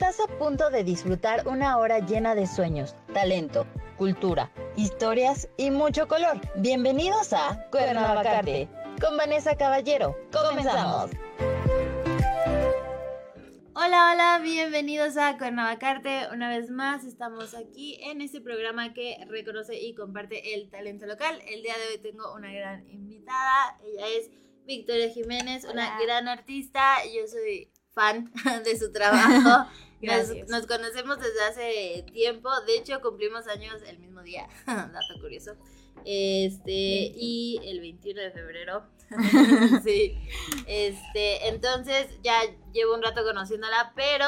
Estás a punto de disfrutar una hora llena de sueños, talento, cultura, historias y mucho color. Bienvenidos a Cuernavacarte con Vanessa Caballero. Comenzamos. Hola, hola, bienvenidos a Cuernavacarte. Una vez más estamos aquí en este programa que reconoce y comparte el talento local. El día de hoy tengo una gran invitada. Ella es Victoria Jiménez, una gran artista. Yo soy fan de su trabajo. nos, nos, conocemos desde hace tiempo. De hecho, cumplimos años el mismo día. Dato curioso. Este, y el 21 de febrero. sí. Este, entonces ya llevo un rato conociéndola, pero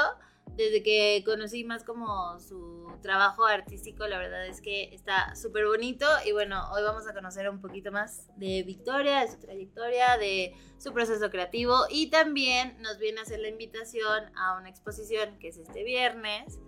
desde que conocí más como su trabajo artístico, la verdad es que está súper bonito. Y bueno, hoy vamos a conocer un poquito más de Victoria, de su trayectoria, de su proceso creativo. Y también nos viene a hacer la invitación a una exposición que es este viernes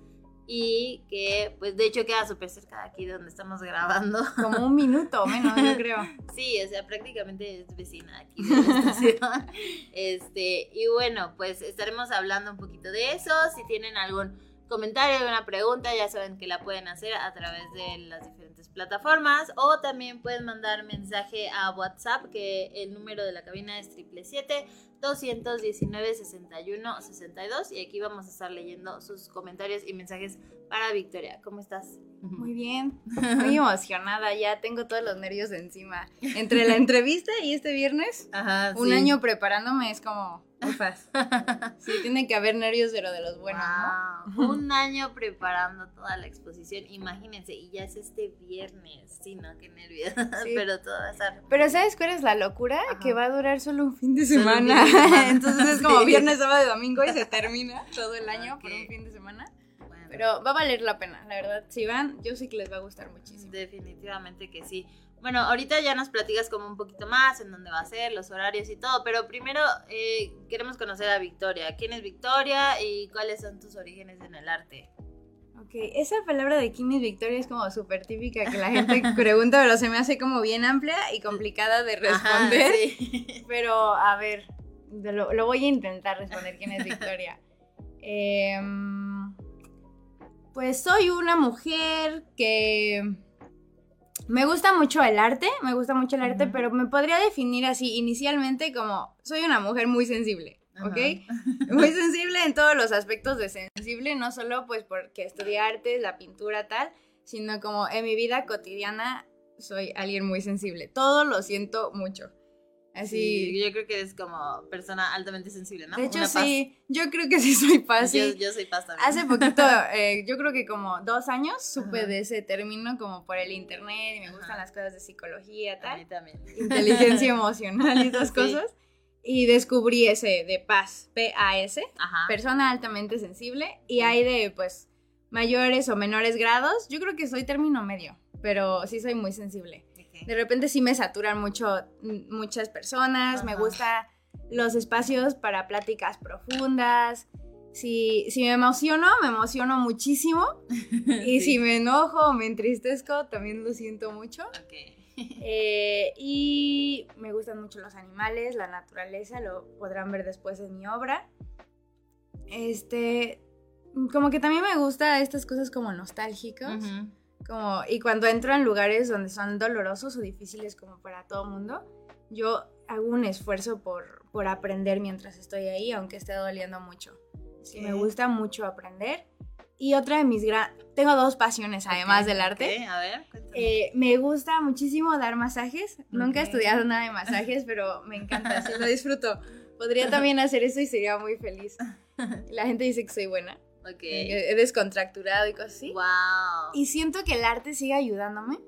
y que pues de hecho queda súper cerca de aquí donde estamos grabando. Como un minuto menos, yo creo. sí, o sea, prácticamente es vecina aquí de la estación. este, y bueno, pues estaremos hablando un poquito de eso. Si tienen algún comentario, alguna pregunta, ya saben que la pueden hacer a través de las diferentes plataformas o también pueden mandar mensaje a WhatsApp que el número de la cabina es 777 219 61 62 y aquí vamos a estar leyendo sus comentarios y mensajes para Victoria. ¿Cómo estás? Muy bien, muy emocionada, ya tengo todos los nervios encima. Entre la entrevista y este viernes, un año preparándome es como ufas. Sí, tiene que haber nervios, pero de los buenos, ¿no? Un año preparando toda la exposición, imagínense, y ya es este viernes, sí, no, qué nervios, pero todo va a estar... Pero ¿sabes cuál es la locura? Que va a durar solo un fin de semana. Entonces es como viernes, sábado y domingo y se termina todo el año por un fin de semana. Pero va a valer la pena, la verdad. Si van, yo sé que les va a gustar muchísimo. Definitivamente que sí. Bueno, ahorita ya nos platicas como un poquito más en dónde va a ser, los horarios y todo, pero primero eh, queremos conocer a Victoria. ¿Quién es Victoria y cuáles son tus orígenes en el arte? Ok, esa palabra de quién es Victoria es como súper típica que la gente pregunta, pero se me hace como bien amplia y complicada de responder. Pero a ver, lo, lo, voy a intentar responder quién es Victoria. eh, pues soy una mujer que me gusta mucho el arte, me gusta mucho el arte, pero me podría definir así inicialmente como soy una mujer muy sensible, ¿ok? muy sensible en todos los aspectos de sensible, no solo pues porque estudié arte, la pintura tal, sino como en mi vida cotidiana soy alguien muy sensible. Todo lo siento mucho. Así. yo creo que eres como persona altamente sensible, ¿no? De hecho, sí. Yo creo que sí soy paz. Yo, yo, soy paz también. Hace poquito, eh, yo creo que como dos años, supe de ese término como por el internet y me gustan las cosas de psicología, tal. A mí también. Inteligencia emocional y esas cosas. Y descubrí ese de paz, P-A-S, persona altamente sensible. Y hay de, pues, mayores o menores grados. Yo creo que soy término medio, pero sí soy muy sensible. De repente sí me saturan mucho muchas personas, me gustan los espacios para pláticas profundas. Si, si me emociono, me emociono muchísimo. Y si me enojo o me entristezco, también lo siento mucho. Eh, y me gustan mucho los animales, la naturaleza, lo podrán ver después en mi obra. Este, como que también me gusta estas cosas como nostálgicas. Como, y cuando entro en lugares donde son dolorosos o difíciles como para todo mundo, yo hago un esfuerzo por, por aprender mientras estoy ahí, aunque esté doliendo mucho. Sí, me gusta mucho aprender. Y otra de mis gran... Tengo dos pasiones además del arte. A ver, eh, me gusta muchísimo dar masajes. Nunca he estudiado nada de masajes, pero me encanta, sí, lo disfruto. Podría también hacer eso y sería muy feliz. La gente dice que soy buena. Okay. He descontracturado y cosas así. Wow. Y siento que el arte sigue ayudándome.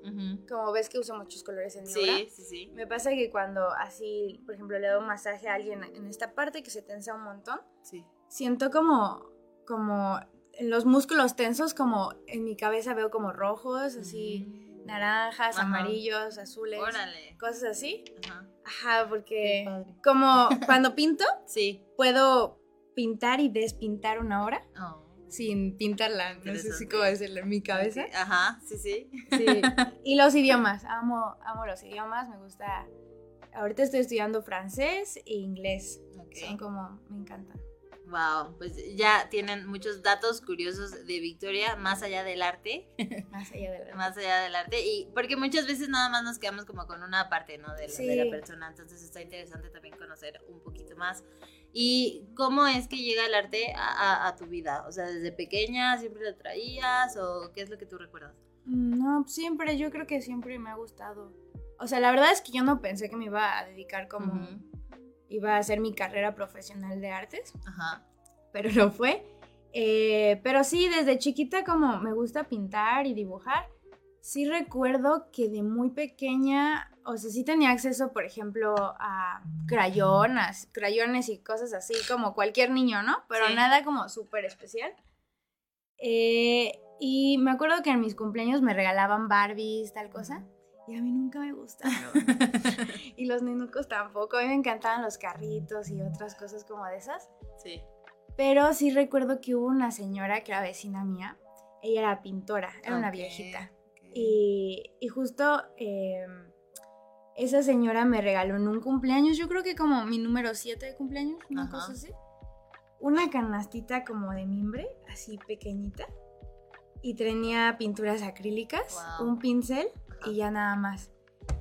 Como ves que uso muchos colores en mi sí, obra. Sí, sí, Me pasa que cuando así, por ejemplo, le doy un masaje a alguien en esta parte que se tensa un montón, sí. siento como, como en los músculos tensos, como en mi cabeza veo como rojos, así, mm. naranjas, amarillos, azules. Órale. Cosas así. Ajá. Ajá, porque como cuando pinto, sí. puedo pintar y despintar una obra. Oh sin pintarla, no sé si cómo decirlo en mi cabeza. Ajá, sí, sí. Sí. Y los idiomas, amo, amo los idiomas, me gusta. Ahorita estoy estudiando francés e inglés. Son como, me encantan. Wow, pues ya tienen muchos datos curiosos de Victoria, más allá del arte. Más allá del arte. más allá del arte. Y porque muchas veces nada más nos quedamos como con una parte, ¿no? De, la- de la persona. Entonces está interesante también conocer un poquito más. ¿Y cómo es que llega el arte a, a- a tu vida? O sea, desde pequeña siempre lo traías o qué es lo que tú recuerdas? No, siempre, yo creo que siempre me ha gustado. O sea, la verdad es que yo no pensé que me iba a dedicar como... Iba a hacer mi carrera profesional de artes, Ajá. pero no fue. Eh, pero sí, desde chiquita como me gusta pintar y dibujar, sí recuerdo que de muy pequeña, o sea, sí tenía acceso, por ejemplo, a crayonas, crayones y cosas así, como cualquier niño, ¿no? Pero Sí. nada como súper especial. Eh, y me acuerdo que en mis cumpleaños me regalaban Barbies, tal cosa. Y a mí nunca me gustaron. y los nenucos tampoco. A mí me encantaban los carritos y otras cosas como de esas. Sí. Pero sí recuerdo que hubo una señora que era vecina mía. Ella era pintora, era una viejita. Y, y justo eh, esa señora me regaló en un cumpleaños, yo creo que como mi número 7 de cumpleaños, una Ajá. cosa así. Una canastita como de mimbre, así pequeñita. Y tenía pinturas acrílicas, Wow. un pincel. Y ya nada más.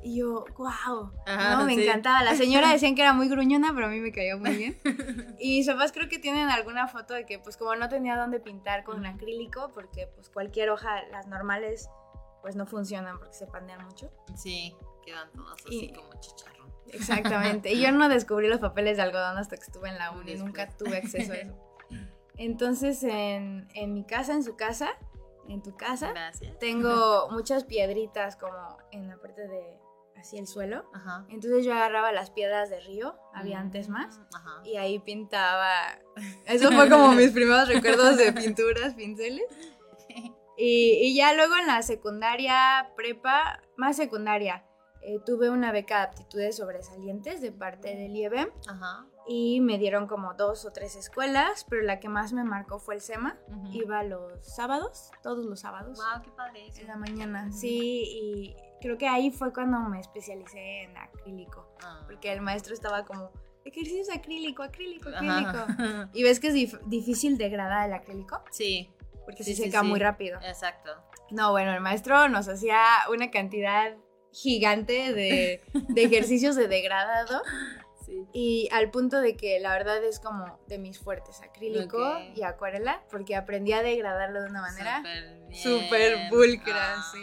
Y yo, wow, Ajá, no, me sí. encantaba. La señora decían que era muy gruñona, pero a mí me cayó muy bien. Y mis papás creo que tienen alguna foto de que pues como no tenía dónde pintar con acrílico, porque pues cualquier hoja, las normales, pues no funcionan porque se pandean mucho. Sí, quedan todas así Y- como chicharrón. Exactamente. Y yo no descubrí los papeles de algodón hasta que estuve en la uni, Después. nunca tuve acceso a eso. Entonces en, en mi casa, en su casa, en tu casa, Gracias. tengo muchas piedritas como en la parte de así el suelo. Ajá. Entonces yo agarraba las piedras de río, había antes más. Mm, Ajá. Y ahí pintaba. Eso fue como mis primeros recuerdos de pinturas, pinceles. Y, y ya luego en la secundaria, prepa, más secundaria, eh, tuve una beca de aptitudes sobresalientes de parte del IEBM Ajá. Y me dieron como dos o tres escuelas, pero la que más me marcó fue el SEMA. Iba los sábados, todos los sábados, Wow, qué padre eso. en la mañana. Sí, y creo que ahí fue cuando me especialicé en acrílico, Ah. porque el maestro estaba como, ejercicios acrílico, acrílico, Ajá. acrílico. Y ves que es dif- difícil degradar el acrílico Sí, porque Sí, se seca sí. muy rápido. exacto. No, bueno, el maestro nos hacía una cantidad gigante de, de ejercicios de degradado Sí. y al punto de que la verdad es como de mis fuertes, acrílico y acuarela, porque aprendí a degradarlo de una manera. Súper pulcra, Ah, sí.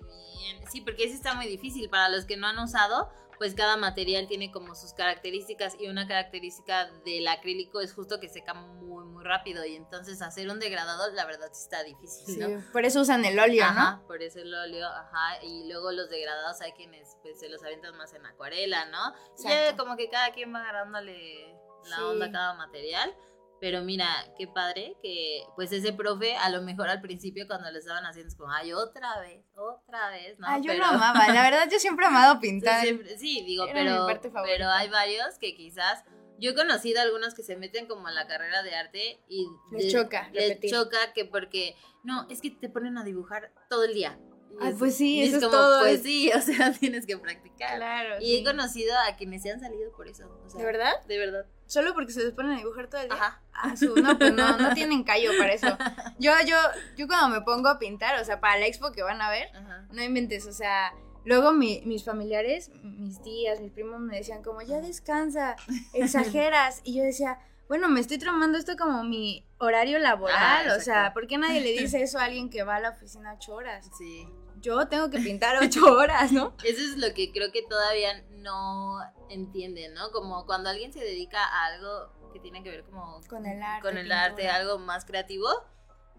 bien. Sí, porque ese está muy difícil. Para los que no han usado, pues cada material tiene como sus características y una característica del acrílico es justo que seca muy, muy rápido y entonces hacer un degradado, la verdad sí está difícil, Sí, ¿no? por eso usan el óleo, Ajá, ¿no? por eso el óleo, ajá, y luego los degradados hay quienes pues se los avientan más en acuarela, ¿no? Ya Exacto. como que cada quien va agarrándole la Sí. onda a cada material, pero mira, qué padre que pues ese profe a lo mejor al principio cuando lo estaban haciendo es como, ay, otra vez, otra vez, ¿no? Ah, yo pero, lo amaba, la verdad yo siempre he amado pintar. siempre- sí, digo, Era pero, pero hay varios que quizás... Yo he conocido algunos que se meten como a la carrera de arte y Les de- choca les repetir. choca que porque no, es que te ponen a dibujar todo el día. Ay, es- pues sí, eso es como, todo, Pues es- sí, o sea, tienes que practicar. Claro. Y he conocido a quienes se han salido por eso. o sea, ¿De verdad? De verdad. Solo porque se les ponen a dibujar todo el día. Ajá. Ah, su- no, pues no, no tienen callo para eso. Yo, yo, yo cuando me pongo a pintar, o sea, para la expo que van a ver, Ajá. no inventes, o sea, luego mi- mis familiares, mis tías, mis primos me decían como, ya descansa, exageras. Y yo decía, bueno, me estoy tomando esto como mi horario laboral, Ajá, o sea. ¿por qué nadie le dice eso a alguien que va a la oficina ocho horas? Sí. Yo tengo que pintar ocho horas, ¿no? Eso es lo que creo que todavía no entienden, ¿no? Como cuando alguien se dedica a algo que tiene que ver como Con el arte. con el arte, algo más creativo,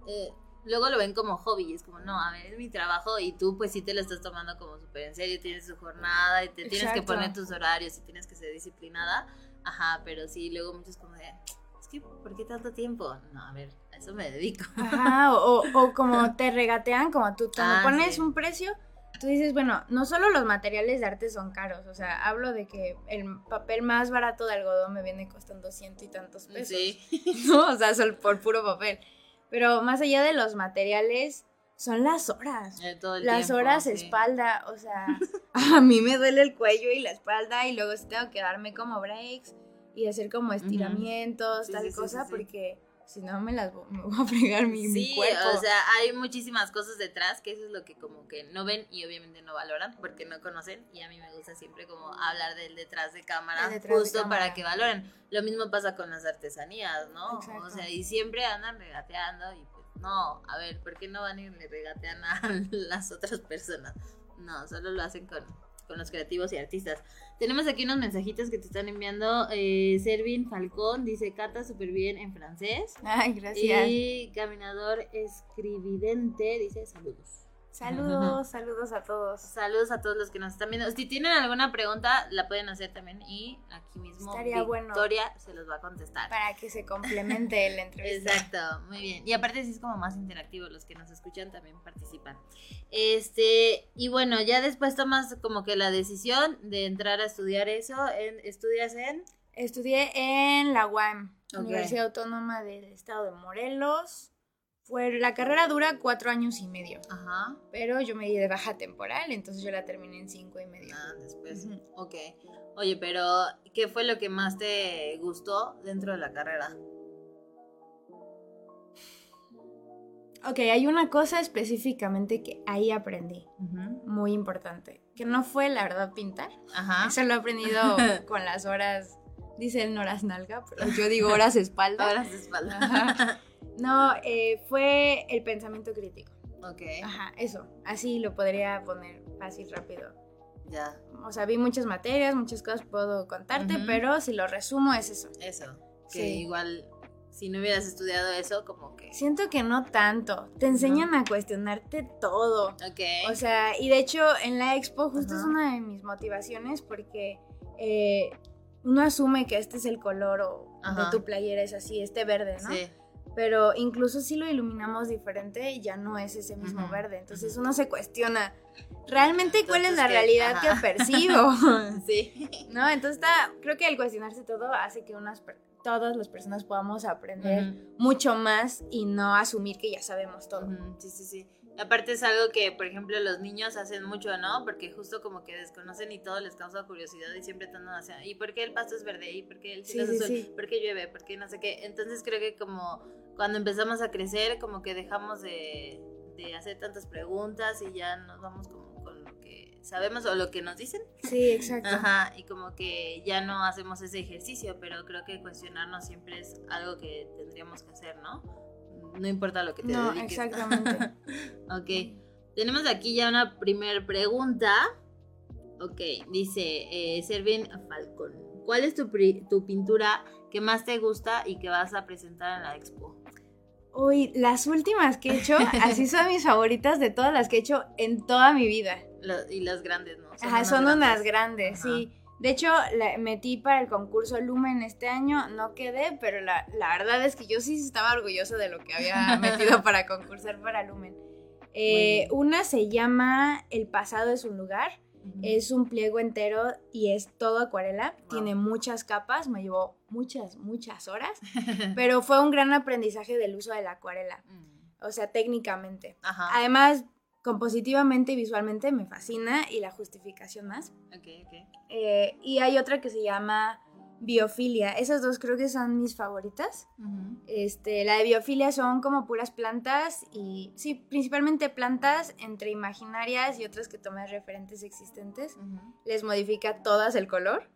eh, luego lo ven como hobby, es como, no, a ver, es mi trabajo y tú pues sí te lo estás tomando como súper en serio, tienes tu jornada y te tienes que Exacto. poner tus horarios y tienes que ser disciplinada, ajá, pero sí, luego muchos como de, es que, ¿por qué tanto tiempo? No, a ver, a eso me dedico. Ajá, o, o- como te regatean, como tú cuando Ah, pones sí. un precio, tú dices, bueno, no solo los materiales de arte son caros, o sea, hablo de que el papel más barato de algodón me viene costando ciento y tantos pesos. Sí, ¿no? O sea, por puro papel. Pero más allá de los materiales, son las horas. eh, todo el Las tiempo, horas sí. espalda, o sea, a mí me duele el cuello y la espalda y luego sí tengo que darme como breaks y hacer como estiramientos, tal cosa, porque si no me las me voy a fregar mi, mi cuerpo. o sea, hay muchísimas cosas detrás que eso es lo que como que no ven y obviamente no valoran porque no conocen y a mí me gusta siempre como hablar del detrás de cámara justo para que valoren. Lo mismo pasa con las artesanías, ¿no? O sea, y siempre andan regateando y pues no, a ver, ¿por qué no van y le regatean a las otras personas? No, solo lo hacen con con los creativos y artistas. Tenemos aquí unos mensajitos que te están enviando. Eh, Servin Falcón dice, Cata súper bien en francés. Ay, gracias. Y Caminador Escrividente dice, saludos. Saludos, saludos a todos. Saludos a todos los que nos están viendo. Si tienen alguna pregunta, la pueden hacer también y aquí mismo Estaría Victoria se los va a contestar. Para que se complemente el entrevista. Exacto, muy bien. Y aparte sí es como más interactivo, los que nos escuchan también participan. Este, y bueno, ya después tomas como que la decisión de entrar a estudiar eso. En, ¿Estudias en? Estudié en la UAM, Universidad Autónoma del Estado de Morelos. Fue, la carrera dura cuatro años y medio. Ajá. Pero yo me di de baja temporal, entonces yo la terminé en cinco y medio. Ah, después. Ok. Oye, pero ¿qué fue lo que más te gustó dentro de la carrera? Ok, hay una cosa específicamente que ahí aprendí, muy importante, que no fue la verdad pintar. Ajá. Eso lo he aprendido con las horas, dicen horas nalga, pero yo digo horas espalda. horas espalda. Ajá. No, eh, fue el pensamiento crítico. Ok. Ajá, eso. Así lo podría poner fácil, rápido. Ya. O sea, vi muchas materias, muchas cosas puedo contarte, pero si lo resumo es eso. Eso. Que igual, si no hubieras estudiado eso, como que. Siento que no tanto. Te enseñan a cuestionarte todo. Ok. O sea, y de hecho, en la expo, justo es una de mis motivaciones porque. Eh, uno asume que este es el color o de tu playera es así, este verde, ¿no? Sí pero incluso si lo iluminamos diferente ya no es ese mismo verde. Entonces uno se cuestiona, ¿realmente cuál es la realidad que percibo? sí. ¿No? Entonces está, creo que el cuestionarse todo hace que unas todas las personas podamos aprender mucho más y no asumir que ya sabemos todo. Sí, sí, sí. Aparte es algo que, por ejemplo, los niños hacen mucho, ¿no? Porque justo como que desconocen y todo les causa curiosidad y siempre están hacia, ¿y por qué el pasto es verde? ¿Y por qué el cielo es azul? ¿Por qué llueve? ¿Por qué no sé qué? Entonces creo que como cuando empezamos a crecer, como que dejamos de, hacer tantas preguntas y ya nos vamos como con lo que sabemos o lo que nos dicen. Sí, exacto. Ajá, y como que ya no hacemos ese ejercicio, pero creo que cuestionarnos siempre es algo que tendríamos que hacer, ¿no? No importa lo que te no, exactamente. ok. Tenemos aquí ya una primera pregunta. Ok, dice eh, Servin Falcón. ¿Cuál es tu, tu pintura que más te gusta y que vas a presentar en la expo? Uy, las últimas que he hecho, así son mis favoritas de todas las que he hecho en toda mi vida. y las grandes, ¿no? Son Ajá, son unas grandes, sí. De hecho, la metí para el concurso Lumen este año, no quedé, pero la, verdad es que yo sí estaba orgullosa de lo que había metido para concursar para Lumen. Eh, una se llama El pasado es un lugar es un pliego entero y es todo acuarela. Tiene muchas capas, me llevó muchas, muchas horas, pero fue un gran aprendizaje del uso de la acuarela. Mm. O sea, técnicamente. Además, compositivamente y visualmente me fascina y la justificación más. Eh, y hay otra que se llama biofilia. Esas dos creo que son mis favoritas. este, la de biofilia son como puras plantas y sí, principalmente plantas entre imaginarias y otras que tomas referentes existentes. Les modifica todas el color.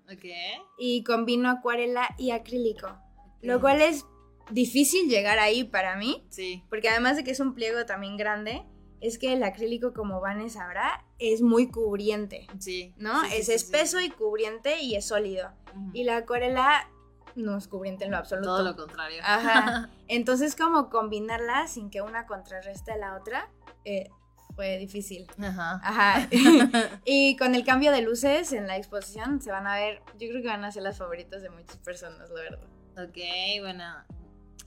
Y combino acuarela y acrílico. Lo cual es difícil llegar ahí para mí. Sí. Porque además de que es un pliego también grande, es que el acrílico, como Vanes sabrá, es muy cubriente. Sí. ¿No? es espeso y cubriente y es sólido. Y la acuarela no es cubriente en lo absoluto. Todo lo contrario. Ajá. Entonces, como combinarla sin que una contrarreste a la otra, eh, fue difícil. Ajá. Ajá. y con el cambio de luces en la exposición se van a ver, yo creo que van a ser las favoritas de muchas personas, la verdad. Ok, bueno,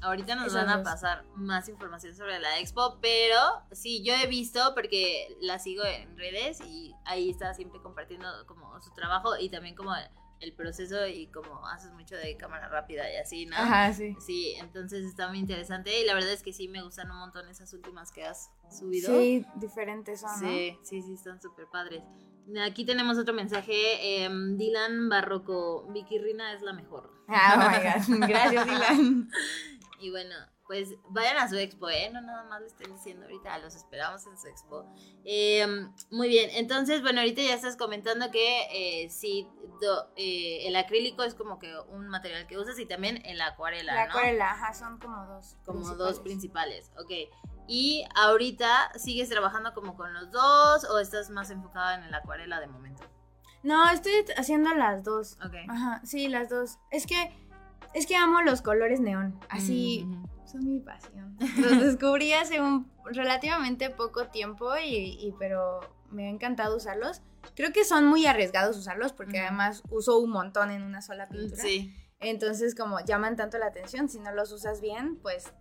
Ahorita nos van a pasar más información sobre la expo, pero sí, yo he visto porque la sigo en redes y ahí está siempre compartiendo como su trabajo y también como el proceso y como haces mucho de cámara rápida y así, ¿no? Ajá, sí. Sí, entonces está muy interesante y la verdad es que sí me gustan un montón esas últimas que has subido. Sí, diferentes son, Sí, sí, sí, están súper padres. Aquí tenemos otro mensaje, em, Dylan Barroco, Vicky Rina es la mejor. Ah, oh my God. Gracias, Dylan. Y bueno, pues vayan a su expo, ¿eh? No nada más le estoy diciendo ahorita, los esperamos en su expo. Em, muy bien, entonces, bueno, ahorita ya estás comentando que eh, sí, eh, el acrílico es como que un material que usas y también el acuarela, La acuarela, ajá, son como dos. Como dos principales, ok. Y ahorita sigues trabajando como con los dos o estás más enfocada en el acuarela de momento? No, estoy haciendo las dos. Ok. Ajá, sí, las dos. Es que, es que amo los colores neón, así... Mm, son mi pasión. Los descubrí hace un relativamente poco tiempo y, pero me ha encantado usarlos. Creo que son muy arriesgados usarlos porque además uso un montón en una sola pintura. Sí. Entonces como llaman tanto la atención, si no los usas bien, pues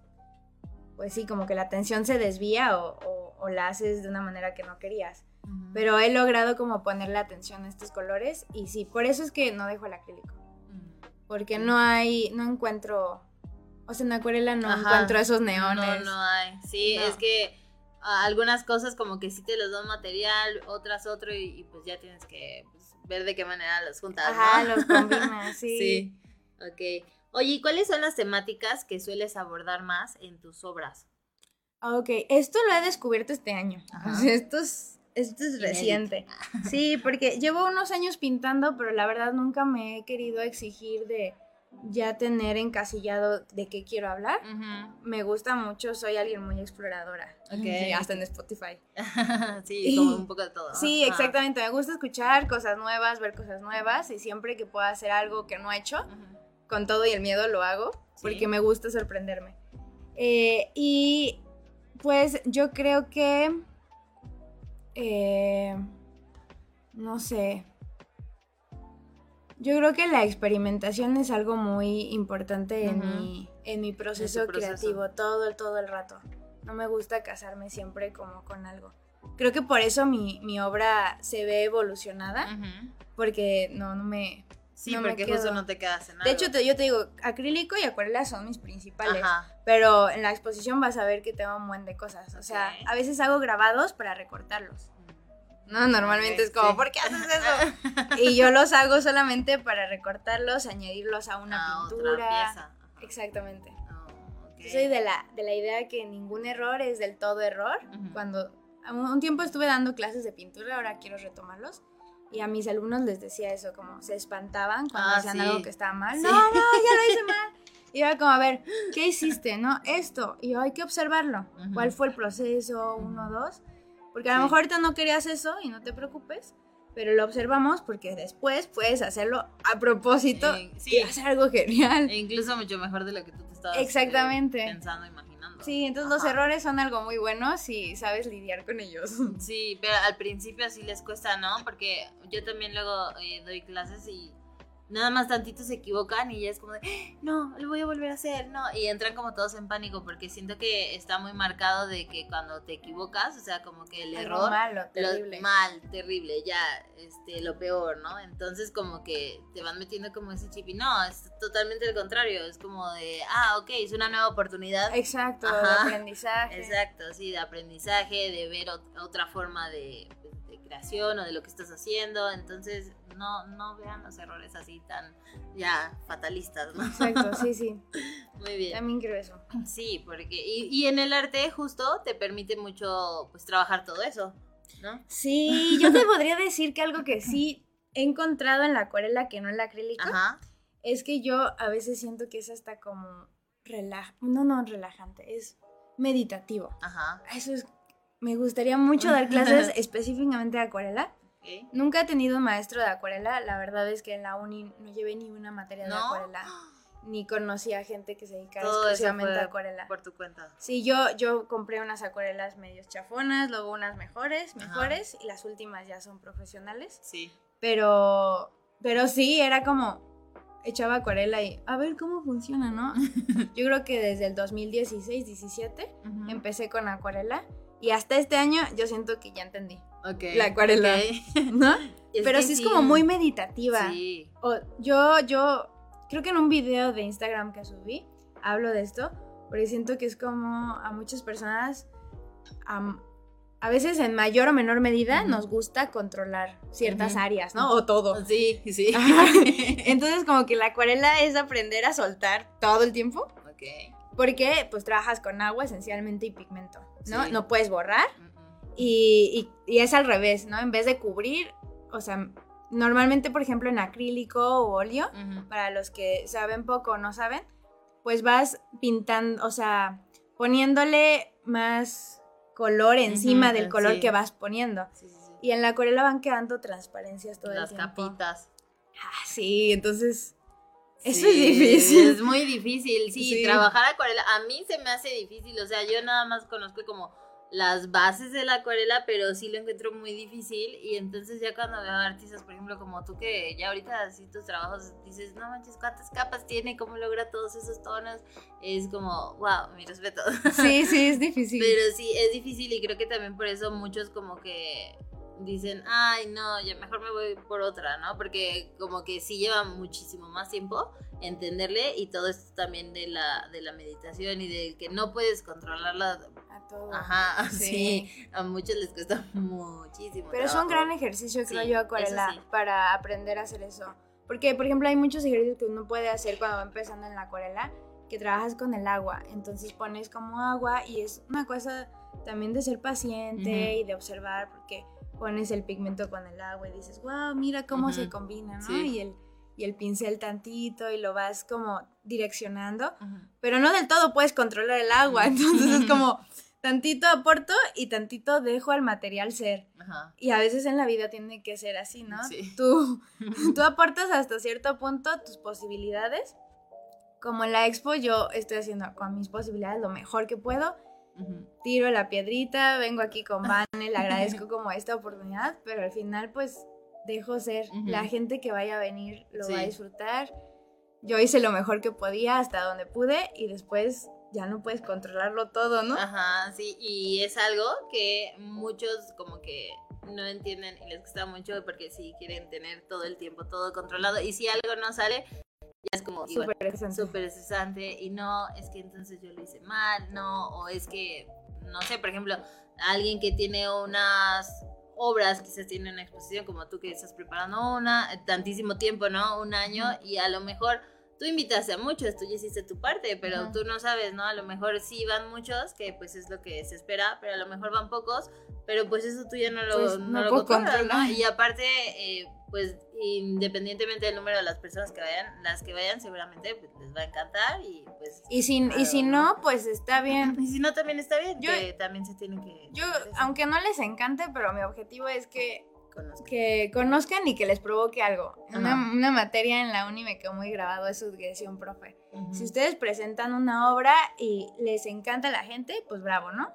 pues sí, como que la atención se desvía o, la haces de una manera que no querías. Pero he logrado como ponerle atención a estos colores y sí, por eso es que no dejo el acrílico. Porque no hay, no encuentro o sea, en acuarela no encuentro esos neones. No, no hay. Sí, es que algunas cosas como que sí te los dan material, otras otro y, pues ya tienes que pues, ver de qué manera los juntas, Ajá, los combinas, sí. sí. Ok. Oye, ¿y cuáles son las temáticas que sueles abordar más en tus obras? Ok, esto lo he descubierto este año. esto es, esto es reciente. Sí, porque llevo unos años pintando, pero la verdad nunca me he querido exigir de ya tener encasillado de qué quiero hablar. Me gusta mucho, soy alguien muy exploradora. hasta en Spotify. sí, como un poco de todo. Sí, exactamente. Me gusta escuchar cosas nuevas, ver cosas nuevas y siempre que pueda hacer algo que no he hecho, con todo y el miedo lo hago porque me gusta sorprenderme. Eh, y pues yo creo que... Eh, no sé yo creo que la experimentación es algo muy importante en, mi, en mi proceso, creativo, todo, el, todo el rato. No me gusta casarme siempre como con algo. Creo que por eso mi, obra se ve evolucionada, porque no, no me... Sí, porque justo no te quedas en nada. De hecho, yo te digo, acrílico y acuarela son mis principales, pero en la exposición vas a ver que tengo un buen de cosas. O sea, a veces hago grabados para recortarlos. No, normalmente es como, ¿por qué haces eso? y yo los hago solamente para recortarlos, añadirlos a una pintura. Otra pieza. Exactamente. Oh, soy de la, de la idea que ningún error es del todo error. Cuando un tiempo estuve dando clases de pintura, ahora quiero retomarlos. Y a mis alumnos les decía eso, como se espantaban cuando ah, hacían algo que estaba mal. No, no, ya lo hice mal. Y iba como, a ver, ¿qué hiciste? ¿No? Esto. Y yo, hay que observarlo. ¿Cuál fue el proceso? Uno, dos. Porque a lo mejor ahorita no querías eso y no te preocupes, pero lo observamos porque después puedes hacerlo a propósito y hacer algo genial. E incluso mucho mejor de lo que tú te estabas Exactamente. pensando, imaginando. Sí, entonces los errores son algo muy bueno si sabes lidiar con ellos. Sí, pero al principio sí les cuesta, ¿no? Porque yo también luego eh, doy clases y nada más tantito se equivocan y ya es como de, no, lo voy a volver a hacer, no, y entran como todos en pánico porque siento que está muy marcado de que cuando te equivocas, o sea, como que el error... Malo, terrible. mal, terrible, ya, este, lo peor, ¿no? Entonces como que te van metiendo como ese chip y no, es totalmente lo contrario, es como de, ah, ok, es una nueva oportunidad. Exacto, de aprendizaje. Exacto, sí, de aprendizaje, de ver otra forma de, de creación o de lo que estás haciendo, entonces no, no vean los errores así tan ya fatalistas, ¿no? Exacto, sí, sí. Muy bien. También creo eso. Sí, porque, y, y en el arte justo te permite mucho, pues, trabajar todo eso, ¿no? Sí, yo te podría decir que algo que sí he encontrado en la acuarela que no en la acrílica, es que yo a veces siento que es hasta como relaj, no, no, relajante, es meditativo. Ajá. Eso es, me gustaría mucho dar clases específicamente de acuarela Nunca he tenido un maestro de acuarela. La verdad es que en la uni no llevé ni una materia de acuarela. Ni conocí a gente que se dedicara exclusivamente a acuarela. Por tu cuenta. Sí, yo, yo compré unas acuarelas medios chafonas, luego unas mejores, mejores, y las últimas ya son profesionales. Sí. Pero, pero sí, era como echaba acuarela y a ver cómo funciona, ¿no? yo creo que desde el 2016, 17 empecé con acuarela y hasta este año yo siento que ya entendí. La acuarela, ¿no? Pero sí, es como muy meditativa. Sí. O, yo, yo, creo que en un video de Instagram que subí, hablo de esto, porque siento que es como a muchas personas, a, a veces en mayor o menor medida nos gusta controlar ciertas áreas, ¿no? O todo. Sí, sí. Entonces como que la acuarela es aprender a soltar todo el tiempo. Ok. Porque pues trabajas con agua esencialmente y pigmento, ¿no? No puedes borrar. Y, y, es al revés, ¿no? En vez de cubrir, o sea, normalmente, por ejemplo, en acrílico o óleo, para los que saben poco o no saben, pues vas pintando, o sea, poniéndole más color encima del color que vas poniendo. y en la acuarela van quedando transparencias todo Las el tiempo. Las capitas. Ah, sí, entonces eso es difícil. Es muy difícil, sí, trabajar acuarela. A mí se me hace difícil, o sea, yo nada más conozco como las bases de la acuarela, pero sí lo encuentro muy difícil. Y entonces ya cuando veo artistas, por ejemplo, como tú, que ya ahorita así tus trabajos dices, no manches, ¿cuántas capas tiene? ¿Cómo logra todos esos tonos? Es como, wow, mi respeto. Sí, sí, es difícil. pero sí, es difícil y creo que también por eso muchos como que dicen, ay, no, ya mejor me voy por otra, ¿no? Porque como que sí lleva muchísimo más tiempo entenderle y todo esto también de la, de la meditación y de que no puedes controlarla Ajá, sí. A muchos les cuesta muchísimo. Pero es un gran ejercicio, creo yo, acuarela, para aprender a hacer eso. Porque, por ejemplo, hay muchos ejercicios que uno puede hacer cuando va empezando en la acuarela, que trabajas con el agua. Entonces pones como agua y es una cosa también de ser paciente y de observar, porque pones el pigmento con el agua y dices, wow, mira cómo se combina, ¿no? Y el y el pincel tantito y lo vas como direccionando, pero no del todo puedes controlar el agua, entonces es como tantito aporto y tantito dejo al material ser. Y a veces en la vida tiene que ser así, ¿no? Tú, tú aportas hasta cierto punto tus posibilidades. Como en la expo yo estoy haciendo con mis posibilidades lo mejor que puedo. Tiro la piedrita, vengo aquí con Vane, le agradezco como esta oportunidad, pero al final pues dejo ser. La gente que vaya a venir lo va a disfrutar. Yo hice lo mejor que podía hasta donde pude y después ya no puedes controlarlo todo, ¿no? Ajá, sí, y es algo que muchos como que no entienden y les cuesta mucho porque si quieren tener todo el tiempo todo controlado y si algo no sale, ya es como súper estresante y no, es que entonces yo lo hice mal, no, o es que, no sé, por ejemplo, alguien que tiene unas obras, quizás tiene una exposición como tú que estás preparando una, tantísimo tiempo, ¿no? Un año y a lo mejor tú invitaste a muchos, tú ya hiciste tu parte, pero tú no sabes, ¿no? A lo mejor sí van muchos, que pues es lo que se espera, pero a lo mejor van pocos, pero pues eso tú ya no lo, pues, no, lo controlas, ¿no? Y aparte, eh, pues independientemente del número de las personas que vayan, las que vayan seguramente pues, les va a encantar y pues... Y si, y si no, pues está bien. Y si no, también está bien, yo, que también se tienen que... Yo, aunque no les encante, pero mi objetivo es que que conozcan y que les provoque algo. Una, una, materia en la uni me quedó muy grabado, es su profe. Si ustedes presentan una obra y les encanta a la gente, pues bravo, ¿no?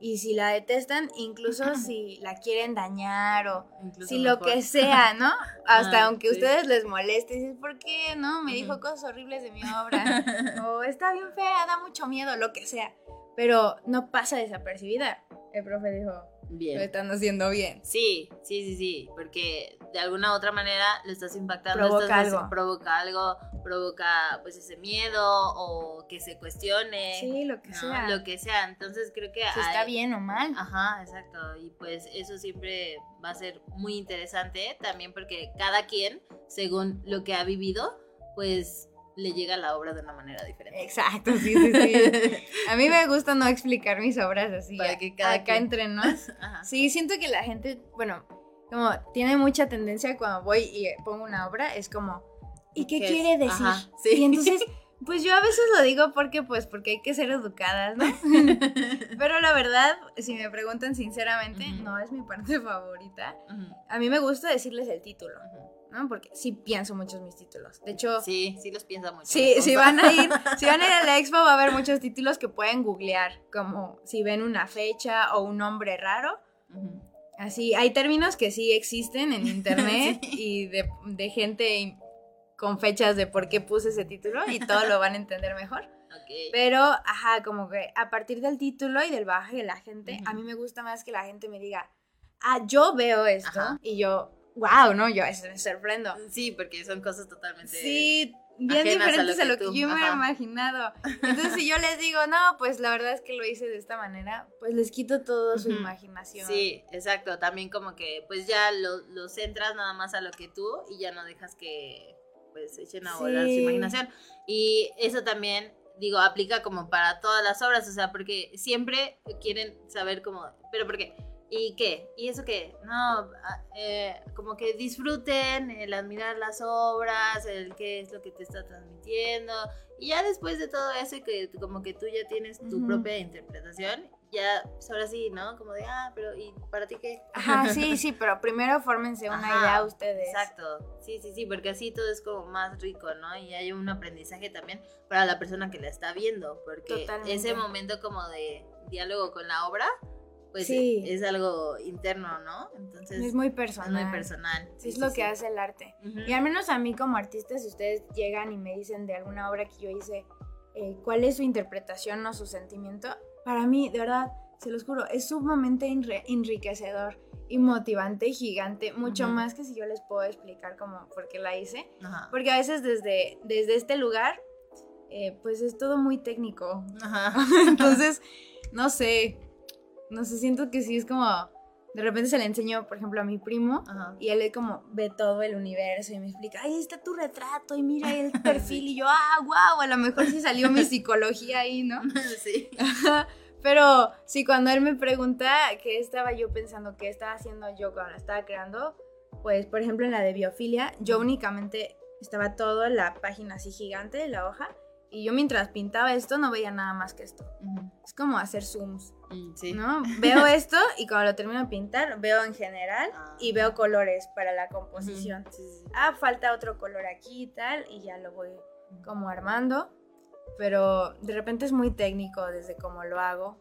Y si la detestan, incluso si la quieren dañar o si lo que sea, ¿no? Hasta aunque ustedes les moleste, dices, ¿por qué? ¿No? Me dijo cosas horribles de mi obra. o está bien fea, da mucho miedo, lo que sea. Pero no pasa desapercibida. El profe dijo, bien. Lo están haciendo bien. Sí, sí, sí, sí, porque de alguna u otra manera lo estás impactando. Provoca algo. Provoca algo, provoca pues ese miedo o que se cuestione. Sí, lo que sea. Lo que sea, entonces creo que... Si está bien o mal. Ajá, exacto, y pues eso siempre va a ser muy interesante también porque cada quien, según lo que ha vivido, pues le llega la obra de una manera diferente. Exacto, sí, sí, sí. A mí me gusta no explicar mis obras así. Para que cada acá entre nos. Sí, siento que la gente, bueno, como tiene mucha tendencia cuando voy y pongo una obra, es como, ¿y qué, quiere decir? sí. Y entonces, pues yo a veces lo digo porque, pues, porque hay que ser educadas, ¿no? Pero la verdad, si me preguntan sinceramente, no es mi parte favorita. A mí me gusta decirles el título. ¿No? Porque sí pienso muchos mis títulos. De hecho... Sí, sí los piensa mucho. Sí, si van a ir, si van a ir a la expo va a haber muchos títulos que pueden googlear, como si ven una fecha o un nombre raro. Así, hay términos que sí existen en internet y de, de, gente con fechas de por qué puse ese título y todo lo van a entender mejor. Pero, ajá, como que a partir del título y del baje de la gente, a mí me gusta más que la gente me diga, ah, yo veo esto y yo, wow, ¿no? Yo me sorprendo. Sí, porque son cosas totalmente... Sí, bien diferentes a lo, que, yo me había imaginado. Entonces, si yo les digo, no, pues la verdad es que lo hice de esta manera, pues les quito toda su imaginación. Sí, exacto. También como que, pues ya lo, centras nada más a lo que tú y ya no dejas que, pues, echen a volar su imaginación. Y eso también digo, aplica como para todas las obras, o sea, porque siempre quieren saber cómo, pero porque ¿Y qué? ¿Y eso qué? No, ah, eh, como que disfruten el admirar las obras, el qué es lo que te está transmitiendo. Y ya después de todo eso, que como que tú ya tienes tu propia interpretación, ya, pues ahora sí, ¿no? Como de, ah, pero ¿y para ti qué? Ajá, sí, sí, pero primero fórmense una idea ustedes. Exacto, sí, sí, sí, porque así todo es como más rico, ¿no? Y hay un aprendizaje también para la persona que la está viendo, porque ese momento como de diálogo con la obra pues sí. es algo interno, ¿no? Entonces es muy personal. Es muy personal. Sí, es lo que hace el arte. Y al menos a mí como artista, si ustedes llegan y me dicen de alguna obra que yo hice, eh, cuál es su interpretación o su sentimiento, para mí, de verdad, se los juro, es sumamente enriquecedor y motivante y gigante, mucho más que si yo les puedo explicar cómo, por qué la hice. Porque a veces desde, desde este lugar, eh, pues es todo muy técnico. Entonces, no sé, no sé, siento que sí es como. De repente se le enseñó, por ejemplo, a mi primo y él como ve todo el universo y me explica, ahí está tu retrato y mira el perfil y yo, ah, wow, a lo mejor sí salió mi psicología ahí, ¿no? Sí. Pero sí, cuando él me pregunta qué estaba yo pensando, qué estaba haciendo yo cuando la estaba creando, pues por ejemplo en la de biofilia, yo únicamente estaba todo en la página así gigante, la hoja, y yo mientras pintaba esto no veía nada más que esto. Es como hacer zooms. Mm, ¿no? Veo esto y cuando lo termino de pintar, veo en general y veo colores para la composición. Ah, falta otro color aquí y tal, y ya lo voy como armando. Pero de repente es muy técnico desde cómo lo hago.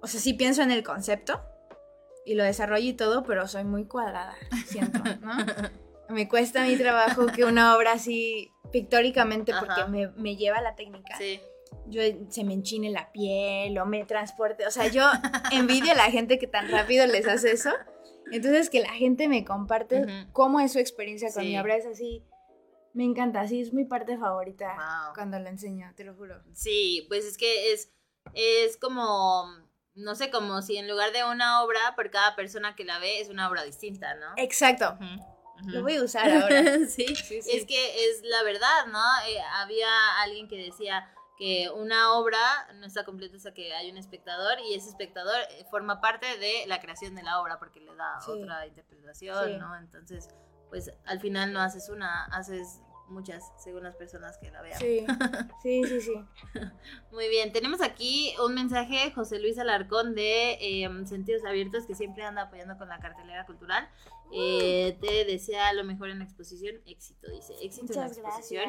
O sea, sí pienso en el concepto y lo desarrollo y todo, pero soy muy cuadrada, siento, ¿no? me cuesta mi trabajo que una obra así pictóricamente porque me, me, lleva la técnica. Sí. Yo se me enchine la piel o me transporte. O sea, yo envidio a la gente que tan rápido les hace eso. Entonces, que la gente me comparte cómo es su experiencia con mi obra es así. Me encanta, así es mi parte favorita cuando lo enseño, te lo juro. Sí, pues es que es, es como, no sé, como si en lugar de una obra, por cada persona que la ve es una obra distinta, ¿no? Exacto. Lo voy a usar ahora. ¿Sí? Sí, Es que es la verdad, ¿no? Eh, había alguien que decía que una obra no está completa hasta que hay un espectador y ese espectador eh, forma parte de la creación de la obra porque le da otra interpretación, ¿no? Entonces, pues al final no haces una, haces muchas, según las personas que la vean. Sí, sí, sí, sí. Muy bien, tenemos aquí un mensaje, José Luis Alarcón de em, Sentidos Abiertos, que siempre anda apoyando con la cartelera cultural. Eh, te desea lo mejor en la exposición, éxito, dice, éxito en la exposición.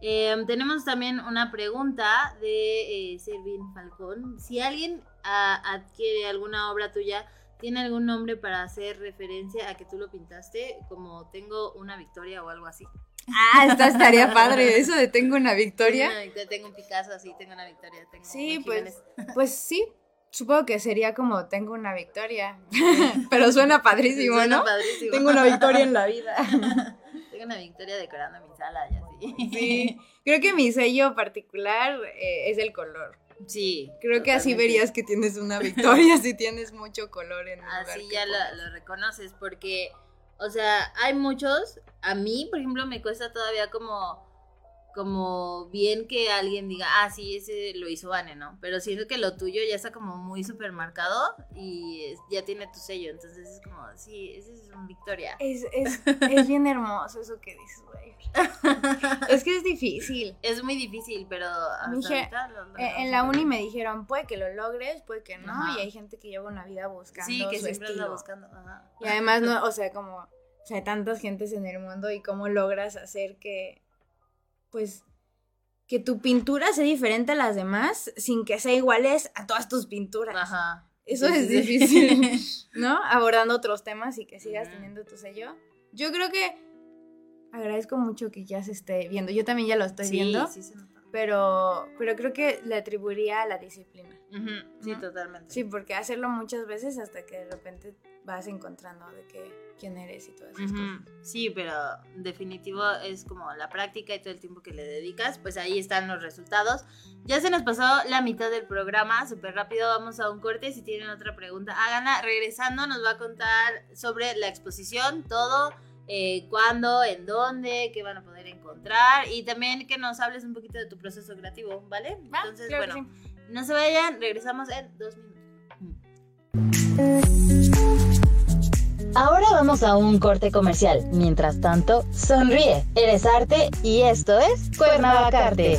Em, tenemos también una pregunta de eh, Servin Falcón. Si alguien adquiere alguna obra tuya, ¿tiene algún nombre para hacer referencia a que tú lo pintaste? Como tengo una victoria o algo así. Ah, esta estaría padre, eso de tengo una victoria. Tengo, un Picasso así, tengo una victoria. Tengo sí, pues, pues sí, supongo que sería como tengo una victoria, pero suena padrísimo, suena ¿no? Padrísimo. Tengo una victoria en la vida. tengo una victoria decorando mi sala y así. Sí, creo que mi sello particular eh, es el color. Sí. Creo que así verías que tienes una victoria si tienes mucho color en el Así ya lo, lo reconoces porque o sea, hay muchos. A mí, por ejemplo, me cuesta todavía como como bien que alguien diga, ah, sí, ese lo hizo Vane, ¿no? Pero siento que lo tuyo ya está como muy supermercado y ya tiene tu sello, entonces es como, sí, ese es un victoria. Es, es, es bien hermoso eso que dices, güey. es que es difícil. Es muy difícil, pero eh, en la uni me dijeron, puede que lo logres, puede que no, y hay gente que lleva una vida buscando Sí, que siempre anda buscando. Y además, no, o sea, como, o sea, hay tantas gentes en el mundo y cómo logras hacer que pues, que tu pintura sea diferente a las demás sin que sea iguales a todas tus pinturas. Ajá. Eso es difícil, ¿no? Abordando otros temas y que sigas teniendo tu sello. Yo creo que agradezco mucho que ya se esté viendo. Yo también ya lo estoy viendo. Sí, pero, pero creo que le atribuiría a la disciplina. Sí, totalmente. Sí, porque hacerlo muchas veces hasta que de repente vas encontrando de que, quién eres y todas esas cosas. Sí, pero definitivo es como la práctica y todo el tiempo que le dedicas, pues ahí están los resultados. Ya se nos pasó la mitad del programa, súper rápido, vamos a un corte. Si tienen otra pregunta, háganla. Regresando nos va a contar sobre la exposición, todo eh, cuándo, en dónde, qué van a poder encontrar y también que nos hables un poquito de tu proceso creativo, ¿vale? Ah, Entonces, bueno, no se vayan, regresamos en dos minutos. Ahora vamos a un corte comercial. Mientras tanto, sonríe. Eres arte y esto es Cuernavacarte.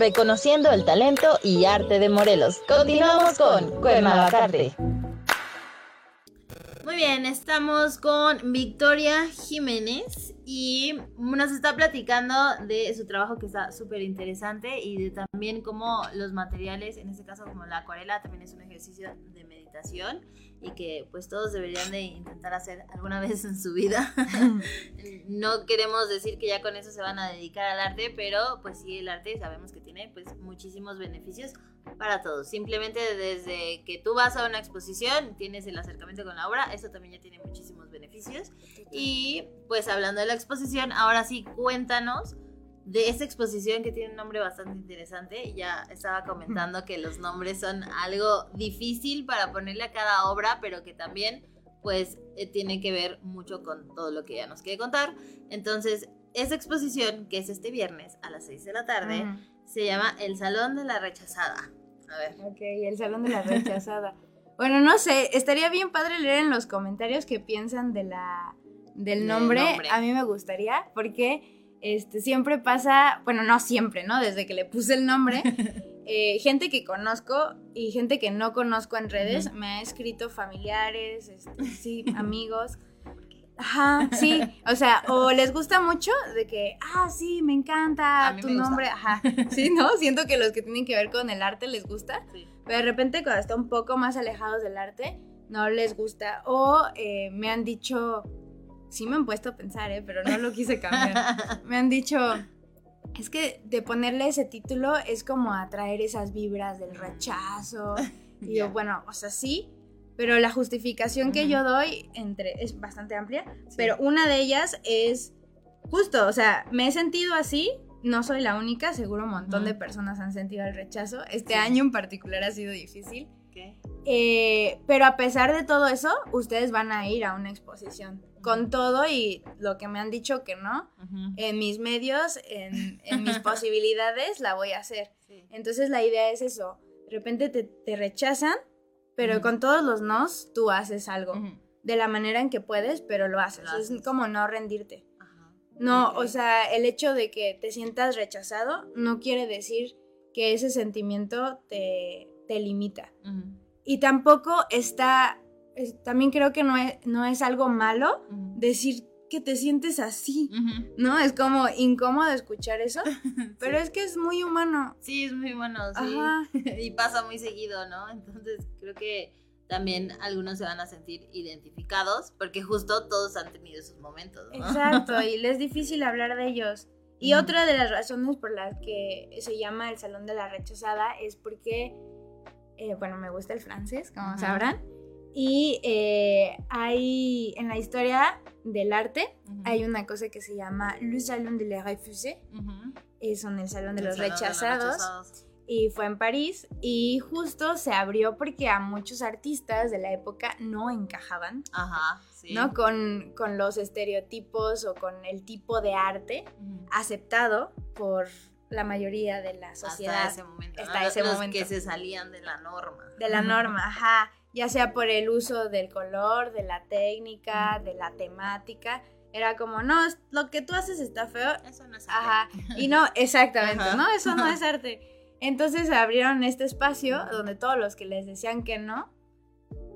Reconociendo el talento y arte de Morelos. Continuamos con Cuernavacarte. Muy bien, estamos con Victoria Jiménez y nos está platicando de su trabajo que está súper interesante y de también cómo los materiales, en este caso como la acuarela, también es un ejercicio de meditación y que pues todos deberían de intentar hacer alguna vez en su vida. no queremos decir que ya con eso se van a dedicar al arte, pero pues sí, el arte sabemos que tiene pues muchísimos beneficios para todos. Simplemente desde que tú vas a una exposición, tienes el acercamiento con la obra, eso también ya tiene muchísimos beneficios. Y pues hablando de la exposición, ahora sí cuéntanos de esta exposición que tiene un nombre bastante interesante. Ya estaba comentando que los nombres son algo difícil para ponerle a cada obra, pero que también pues eh, tiene que ver mucho con todo lo que ya nos quiere contar. Entonces, esta exposición, que es este viernes a las 6 de la tarde, se llama El Salón de la Rechazada. A ver. Ok, El Salón de la Rechazada. bueno, no sé, estaría bien padre leer en los comentarios qué piensan de la, del nombre. A mí me gustaría, porque este, siempre pasa, bueno, no siempre, ¿no? Desde que le puse el nombre, eh, gente que conozco y gente que no conozco en redes me ha escrito familiares, este, sí, amigos. Ajá, sí, o sea, o les gusta mucho de que, ah, sí, me encanta tu nombre, ajá, sí, ¿no? Siento que los que tienen que ver con el arte les gusta, pero de repente cuando están un poco más alejados del arte, no les gusta, o eh, me han dicho, sí me han puesto a pensar, ¿eh? pero no lo quise cambiar. me han dicho, es que de ponerle ese título es como atraer esas vibras del rechazo. Y yo, bueno, o sea, sí, pero la justificación que yo doy entre, es bastante amplia, pero una de ellas es justo, o sea, me he sentido así, no soy la única, seguro un montón de personas han sentido el rechazo. Este año en particular ha sido difícil Eh, pero a pesar de todo eso, ustedes van a ir a una exposición. Con todo y lo que me han dicho que no, en mis medios, en, mis posibilidades, la voy a hacer. Entonces la idea es eso. De repente te, rechazan, pero con todos los nos, tú haces algo. De la manera en que puedes, pero lo haces. Es como no rendirte. No, o sea, el hecho de que te sientas rechazado no quiere decir que ese sentimiento te, limita. Y tampoco está, también creo que no es, no es algo malo decir que te sientes así, ¿no? Es como incómodo escuchar eso, pero es que es muy humano. Sí, es muy humano, sí. y pasa muy seguido, ¿no? Entonces creo que también algunos se van a sentir identificados porque justo todos han tenido esos momentos, ¿no? Exacto, y les es difícil hablar de ellos. Y otra de las razones por las que se llama el Salón de la Rechazada es porque, eh, bueno, me gusta el francés, como sabrán. Y eh, hay, en la historia del arte, hay una cosa que se llama Le Salon de les Refusés. Son el Salón de, los, rechazados y fue en París y justo se abrió porque a muchos artistas de la época no encajaban, Ajá, sí. ¿no? Con, con, los estereotipos o con el tipo de arte aceptado por la mayoría de la sociedad. Hasta ese momento. Hasta ese los momento. que se salían de la norma. De la norma, ajá. Ya sea por el uso del color, de la técnica, de la temática. Era como, no, lo que tú haces está feo. Eso no es arte. Ajá. Y no, exactamente, ¿no? Eso no es arte. Entonces abrieron este espacio donde todos los que les decían que no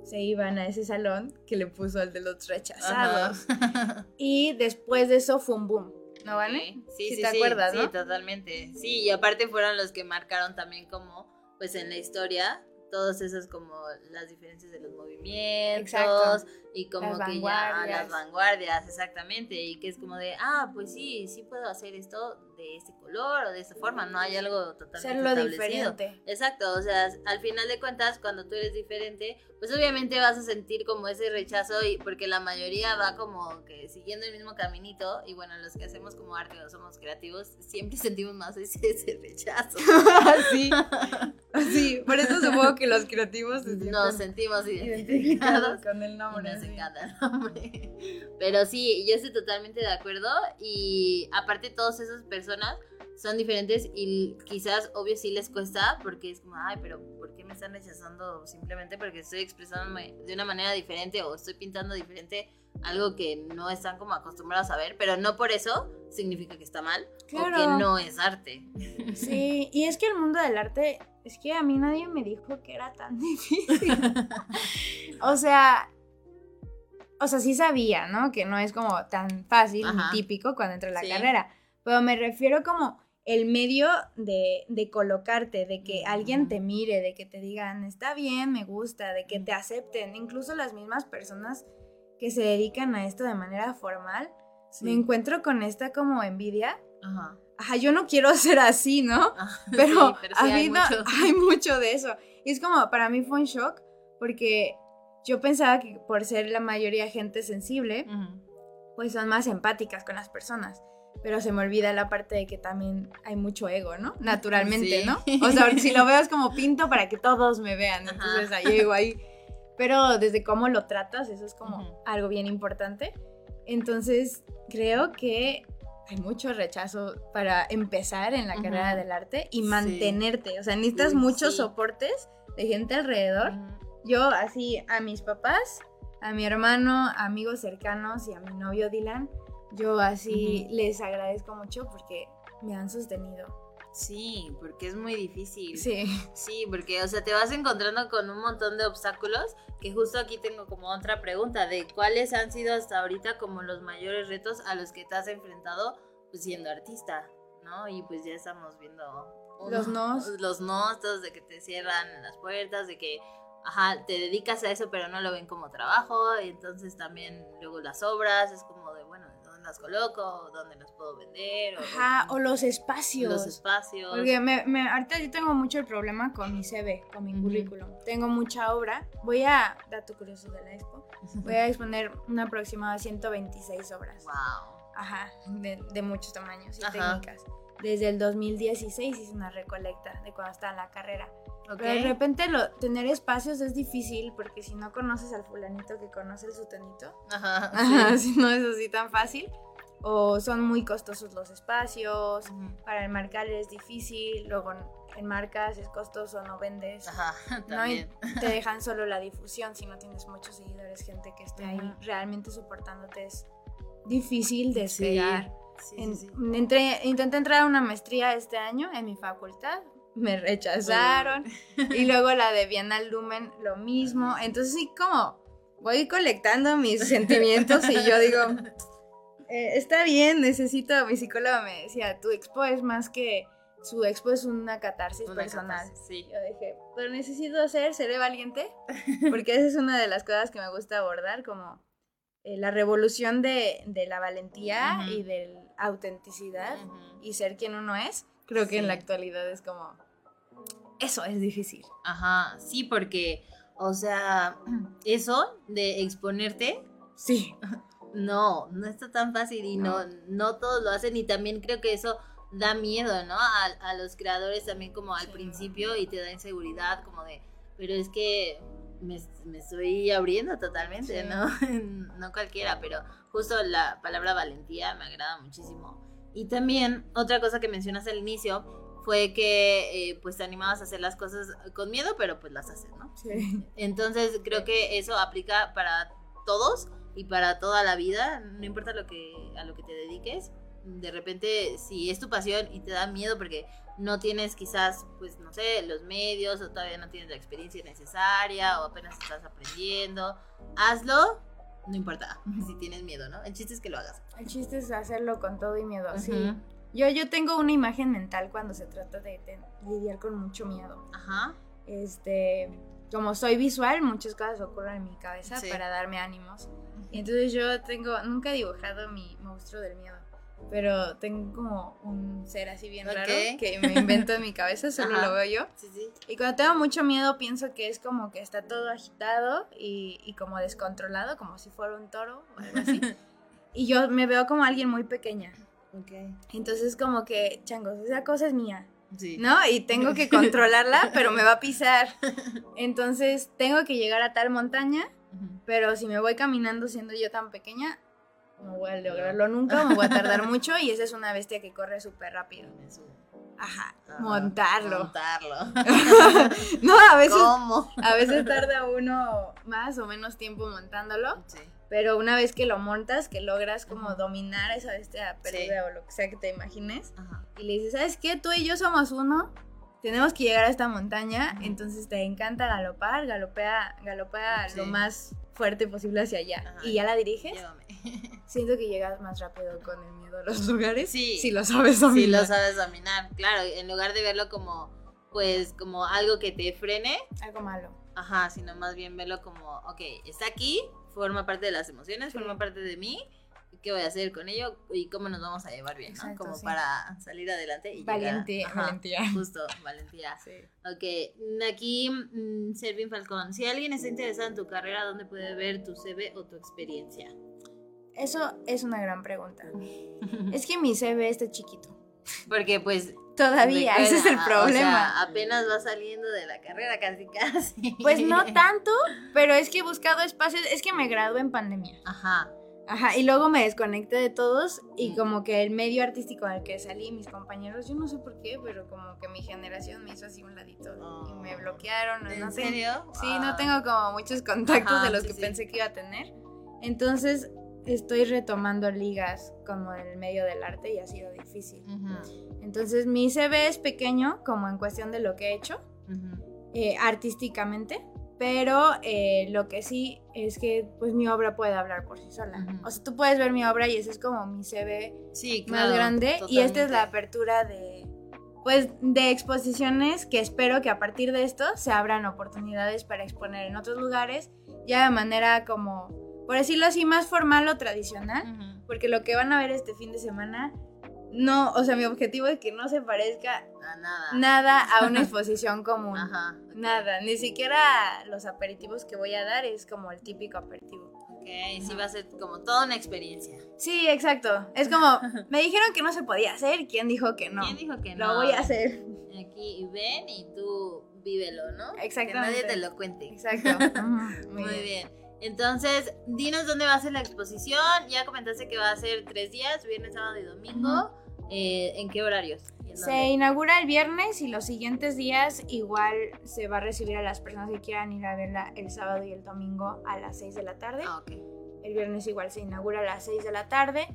se iban a ese salón que le puso el de los rechazados. y después de eso fue un boom. ¿No vale? Sí, sí, sí, te acuerdas, sí, totalmente. Sí, y aparte fueron los que marcaron también como, pues en la historia, todos esos como las diferencias de los movimientos y como que ya las vanguardias, exactamente, y que es como de, ah, pues sí, sí puedo hacer esto de este color o de esta forma, no hay algo totalmente establecido. Diferente. Exacto, o sea, al final de cuentas, cuando tú eres diferente, pues obviamente vas a sentir como ese rechazo y porque la mayoría va como que siguiendo el mismo caminito y bueno, los que hacemos como arte o somos creativos, siempre sentimos más ese, rechazo. sí. sí, por eso supongo que los creativos nos sentimos identificados con el nombre. Nos encanta el nombre. Pero sí, yo estoy totalmente de acuerdo y aparte todas esas personas son diferentes y quizás obvio sí les cuesta porque es como, ay, pero ¿por qué me están rechazando simplemente porque estoy expresándome de una manera diferente o estoy pintando diferente algo que no están como acostumbrados a ver, pero no por eso significa que está mal o que no es arte. Sí, y es que el mundo del arte, es que a mí nadie me dijo que era tan difícil. o sea, o sea, sí sabía, ¿no? Que no es como tan fácil ni típico cuando entra a la carrera, pero me refiero como el medio de, de colocarte, de que alguien te mire, de que te digan, está bien, me gusta, de que te acepten, incluso las mismas personas que se dedican a esto de manera formal, me encuentro con esta como envidia. Ajá. Ajá, yo no quiero ser así, ¿no? pero, hay, mucho. de eso. Y es como, para mí fue un shock, porque yo pensaba que por ser la mayoría gente sensible, pues son más empáticas con las personas pero se me olvida la parte de que también hay mucho ego, ¿no? Naturalmente, ¿no? O sea, si lo veo es como pinto para que todos me vean, entonces ahí ego ahí. Pero desde cómo lo tratas, eso es como algo bien importante. Entonces, creo que hay mucho rechazo para empezar en la carrera del arte y mantenerte. O sea, necesitas muchos soportes de gente alrededor. Yo, así, a mis papás, a mi hermano, amigos cercanos y a mi novio Dylan, yo así les agradezco mucho porque me han sostenido. Sí, porque es muy difícil. Sí. Sí, porque, o sea, te vas encontrando con un montón de obstáculos, que justo aquí tengo como otra pregunta, de cuáles han sido hasta ahorita como los mayores retos a los que te has enfrentado, pues siendo artista, ¿no? Y pues ya estamos viendo... los nos. Los nos, todos de que te cierran las puertas, de que, ajá, te dedicas a eso, pero no lo ven como trabajo, y entonces también luego las obras, es como las coloco, dónde las puedo vender. O, Ajá, o los espacios. Los espacios. Porque me, me, ahorita yo tengo mucho el problema con mi CV, con mi currículum. Tengo mucha obra. Voy a, dato curioso de la expo, voy a exponer una aproximada de 126 obras. Wow. Ajá, de, de muchos tamaños y técnicas. Desde el 2016 hice una recolecta de cuando estaba en la carrera. De repente lo, tener espacios es difícil porque si no conoces al fulanito que conoce el sutanito, Ajá, si no es así tan fácil, o son muy costosos los espacios, para enmarcar es difícil, luego enmarcas es costoso, no vendes, Ajá, no te dejan solo la difusión si no tienes muchos seguidores, gente que esté ahí realmente soportándote es difícil despegar. Sí, intenté entrar a una maestría este año en mi facultad, me rechazaron. y luego la de Bienal Lumen, lo mismo. Entonces sí, como voy colectando mis sentimientos y yo digo, eh, está bien, necesito, mi psicóloga me decía, tu expo es más que, su expo es una catarsis personal. sí. Yo dije, pero necesito hacer, seré valiente, porque esa es una de las cosas que me gusta abordar, como eh, la revolución de, la valentía y de la autenticidad y ser quien uno es. Creo que en la actualidad es como eso es difícil. Ajá, sí, porque, o sea, eso de exponerte. Sí. No, no está tan fácil y no, no todos lo hacen y también creo que eso da miedo, ¿no? A, los creadores también como al principio y te da inseguridad como de, pero es que me, estoy abriendo totalmente, ¿no? no cualquiera, pero justo la palabra valentía me agrada muchísimo. Y también otra cosa que mencionas al inicio fue que eh, pues te animabas a hacer las cosas con miedo, pero pues las haces, ¿no? Sí. Entonces creo que eso aplica para todos y para toda la vida, no importa lo que, a lo que te dediques. De repente, si es tu pasión y te da miedo porque no tienes quizás, pues no sé, los medios o todavía no tienes la experiencia necesaria o apenas estás aprendiendo, hazlo, no importa si tienes miedo, ¿no? El chiste es que lo hagas. El chiste es hacerlo con todo y miedo, sí. Yo, yo tengo una imagen mental cuando se trata de, lidiar con mucho miedo. Ajá. Este, como soy visual, muchas cosas ocurren en mi cabeza para darme ánimos. Y entonces yo tengo, nunca he dibujado mi monstruo del miedo, pero tengo como un ser así bien raro que me invento en mi cabeza, solo lo veo yo. Sí, sí. Y cuando tengo mucho miedo pienso que es como que está todo agitado y, y como descontrolado, como si fuera un toro o algo así. y yo me veo como alguien muy pequeña. Entonces como que, changos, esa cosa es mía. ¿No? Y tengo que controlarla, pero me va a pisar. Entonces tengo que llegar a tal montaña, pero si me voy caminando siendo yo tan pequeña, no voy a lograrlo nunca, me voy a tardar mucho y esa es una bestia que corre súper rápido. Ajá, montarlo. Montarlo. no, a veces. A veces tarda uno más o menos tiempo montándolo. Sí. Pero una vez que lo montas, que logras como dominar esa bestia perdida o lo que sea que te imagines, y le dices, ¿sabes qué? Tú y yo somos uno, tenemos que llegar a esta montaña, entonces te encanta galopar, galopea, galopea lo más fuerte posible hacia allá. Y ya la diriges. Siento que llegas más rápido con el miedo a los lugares. Sí. Si lo sabes dominar. Si lo sabes dominar, claro, en lugar de verlo como, pues, como algo que te frene. Algo malo. Ajá, sino más bien verlo como, ok, está aquí, forma parte de las emociones, forma parte de mí. ¿Qué voy a hacer con ello? Y cómo nos vamos a llevar bien, ¿no? Como para salir adelante y Valentía, valentía. Justo, valentía. Sí. Ok, aquí mm, Selvin Falcón, si alguien está interesado en tu carrera, ¿dónde puede ver tu CV o tu experiencia? Eso es una gran pregunta. es que mi CV está chiquito. Porque pues Todavía, ese es el problema. apenas va saliendo de la carrera, casi casi. Pues no tanto, pero es que he buscado espacios, es que me gradué en pandemia. Ajá. Ajá, y luego me desconecté de todos y como que el medio artístico al que salí, mis compañeros, yo no sé por qué, pero como que mi generación me hizo así un ladito y me oh. bloquearon. ¿En serio? Sí, no ah. tengo como muchos contactos de los que pensé que iba a tener. Entonces estoy retomando ligas como en el medio del arte y ha sido difícil. Entonces mi CV es pequeño como en cuestión de lo que he hecho eh, artísticamente, pero eh, lo que sí es que pues mi obra puede hablar por sí sola. O sea, tú puedes ver mi obra y ese es como mi CV más grande. Y esta es la apertura de pues de exposiciones que espero que a partir de esto se abran oportunidades para exponer en otros lugares ya de manera como por decirlo así más formal o tradicional, porque lo que van a ver este fin de semana no, o sea, mi objetivo es que no se parezca a nada, nada a una exposición común. Ajá. Nada, ni siquiera los aperitivos que voy a dar es como el típico aperitivo. Ok, sí va a ser como toda una experiencia. Sí, exacto. Es como, me dijeron que no se podía hacer, ¿quién dijo que no? ¿Quién dijo que no? Lo voy a hacer. Aquí ven y tú vívelo, ¿no? Exactamente. Que nadie te lo cuente. Exacto. Muy, bien. Entonces, dinos dónde va a ser la exposición. Ya comentaste que va a ser tres días, viernes, sábado y domingo. Eh, ¿En qué horarios? Se inaugura el viernes y los siguientes días igual se va a recibir a las personas que quieran ir a verla el sábado y el domingo a las 6 de la tarde. Ah. El viernes igual se inaugura a las 6 de la tarde.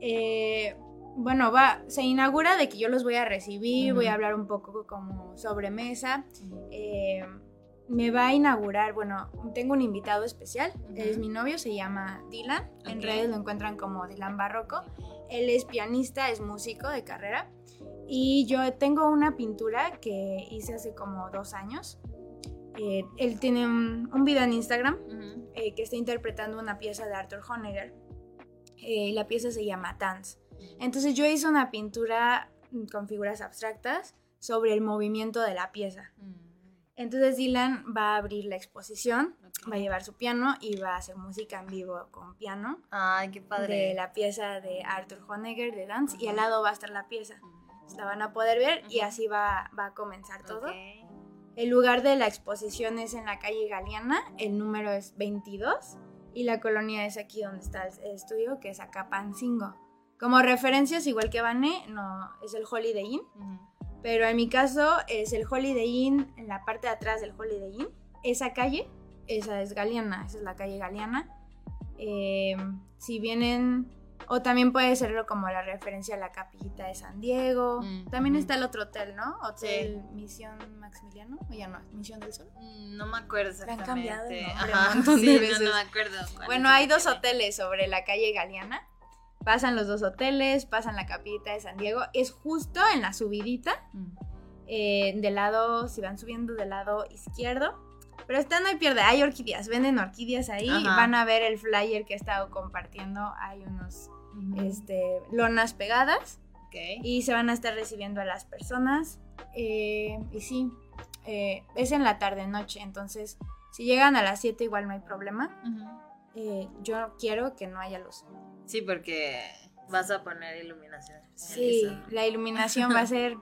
Eh, bueno, va, se inaugura de que yo los voy a recibir, voy a hablar un poco como sobremesa. Eh, me va a inaugurar, bueno, tengo un invitado especial, es mi novio, se llama Dylan, en redes lo encuentran como Dylan Barroco. Él es pianista, es músico de carrera y yo tengo una pintura que hice hace como dos años. Eh, él tiene un, video en Instagram eh, que está interpretando una pieza de Arthur Honegger. Eh, la pieza se llama Dance. Entonces yo hice una pintura con figuras abstractas sobre el movimiento de la pieza. Mm. Entonces Dylan va a abrir la exposición, va a llevar su piano y va a hacer música en vivo con piano. Ay, qué padre. De la pieza de Arthur Honegger de Dance y al lado va a estar la pieza. La van a poder ver y así va, va a comenzar todo. El lugar de la exposición es en la calle Galeana, el número es 22 y la colonia es aquí donde está el estudio, que es acá Pancingo. Como referencias, igual que Vane, no, es el Holiday Inn. Pero en mi caso es el Holiday Inn, en la parte de atrás del Holiday Inn. Esa calle, esa es Galeana, esa es la calle Galeana. Eh, si vienen, o también puede serlo como la referencia a la capillita de San Diego. Mm, también está el otro hotel, ¿no? Hotel Misión Maximiliano, o ya no, Misión del Sol. Mm, no me acuerdo exactamente. Han cambiado sí, No, me acuerdo. Bueno, hay dos hoteles sobre la calle Galeana. Pasan los dos hoteles, pasan la capillita de San Diego. Es justo en la subidita. Mm. Eh, del lado, si van subiendo del lado izquierdo. Pero esta no hay pierde, hay orquídeas, venden orquídeas ahí. Van a ver el flyer que he estado compartiendo. Hay unos este, lonas pegadas. Y se van a estar recibiendo a las personas. Eh, y sí, eh, es en la tarde-noche. Entonces, si llegan a las 7, igual no hay problema. yo quiero que no haya luz. Sí, porque vas a poner iluminación Sí, la iluminación va a ser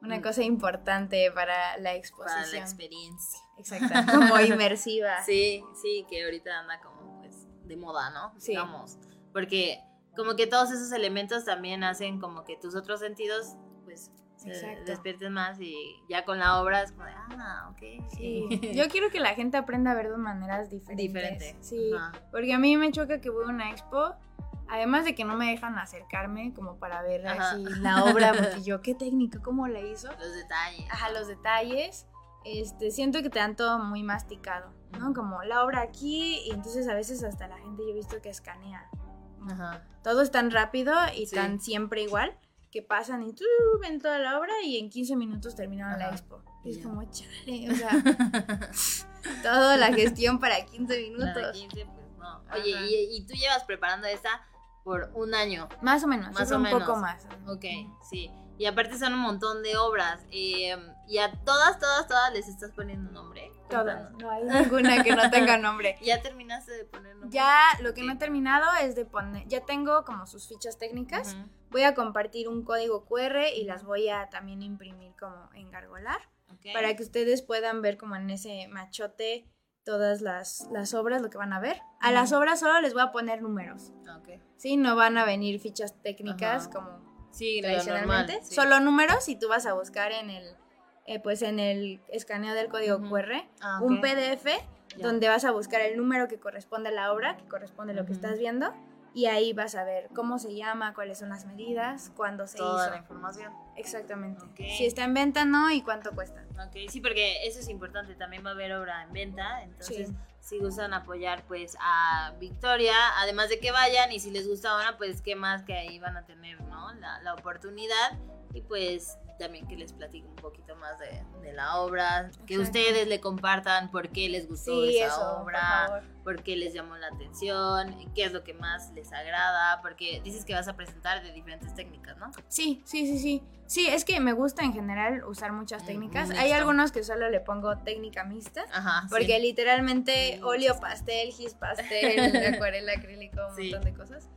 una mm. cosa importante para la exposición. Para la experiencia. Exacto, como inmersiva. Sí, sí, que ahorita anda como pues de moda, ¿no? Sí. Digamos, porque como que todos esos elementos también hacen como que tus otros sentidos pues se despierten más y ya con la obra es como de, ah, ok. Sí. Yo quiero que la gente aprenda a ver de maneras diferentes. Diferente. Sí, porque a mí me choca que voy a una expo Además de que no me dejan acercarme como para ver así la obra, porque yo, qué técnica, cómo la hizo. Los detalles. Ajá, los detalles. Este, siento que te dan todo muy masticado, ¿no? Como la obra aquí, y entonces a veces hasta la gente yo he visto que escanea. Ajá. Todo es tan rápido y tan siempre igual que pasan y tú ven toda la obra y en 15 minutos terminaron la expo. es como, chale, o sea, toda la gestión para 15 minutos. Para 15, pues no. Oye, y, y, tú llevas preparando esta por un año. Más o menos, más o un poco más. Ok, sí. Y aparte son un montón de obras. Eh, y a todas, todas, todas les estás poniendo nombre. Todas. No hay ninguna que no tenga nombre. ¿Ya terminaste de poner nombre? Ya, lo que no he terminado es de poner. Ya tengo como sus fichas técnicas. Voy a compartir un código QR y las voy a también imprimir como engargolar. Para que ustedes puedan ver como en ese machote todas las, las, obras, lo que van a ver. A las obras solo les voy a poner números. Okay. Sí, no van a venir fichas técnicas como sí, tradicionalmente. Solo números y tú vas a buscar en el, eh, pues en el escaneo del código QR ah, un PDF donde vas a buscar el número que corresponde a la obra, que corresponde a lo que estás viendo y ahí vas a ver cómo se llama, cuáles son las medidas, cuándo se Toda la información. Exactamente. Si está en venta, no, y cuánto cuesta. Ok, sí, porque eso es importante, también va a haber obra en venta, entonces si gustan apoyar pues a Victoria, además de que vayan y si les gusta ahora, pues qué más que ahí van a tener, ¿no? La, la oportunidad y pues también que les platique un poquito más de, la obra, que ustedes le compartan por qué les gustó esa obra, por, qué les llamó la atención, qué es lo que más les agrada, porque dices que vas a presentar de diferentes técnicas, ¿no? Sí, sí, sí, sí. Sí, es que me gusta en general usar muchas mm, técnicas. Hay algunos que solo le pongo técnica mixta, porque literalmente óleo pastel, gis pastel, acuarela acrílico, un montón de cosas.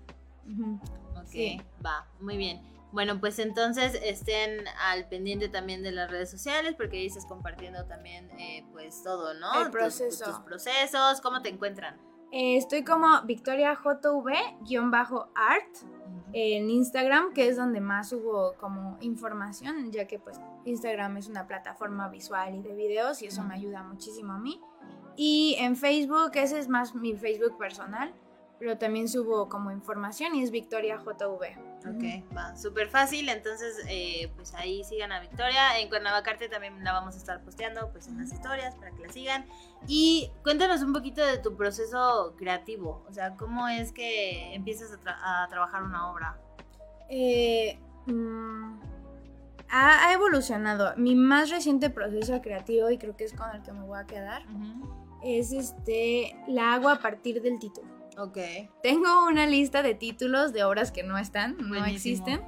Ok, va, muy bien. Bueno, pues entonces estén al pendiente también de las redes sociales porque ahí estás compartiendo también eh, pues todo, ¿no? El proceso. Tus, procesos, ¿cómo te encuentran? Eh, estoy como Victoria JV-art en Instagram, que es donde más hubo como información, ya que pues Instagram es una plataforma visual y de videos y eso me ayuda muchísimo a mí. Y en Facebook, ese es más mi Facebook personal, pero también subo como información y es Victoria JV. Ok, va, súper fácil, entonces eh, pues ahí sigan a Victoria. En Cuernavacarte también la vamos a estar posteando pues en las historias para que la sigan. Y cuéntanos un poquito de tu proceso creativo, o sea, ¿cómo es que empiezas a, trabajar una obra? Eh, mm, ha, evolucionado. Mi más reciente proceso creativo, y creo que es con el que me voy a quedar, es este, la hago a partir del título. Ok. Tengo una lista de títulos de obras que no están, no existen.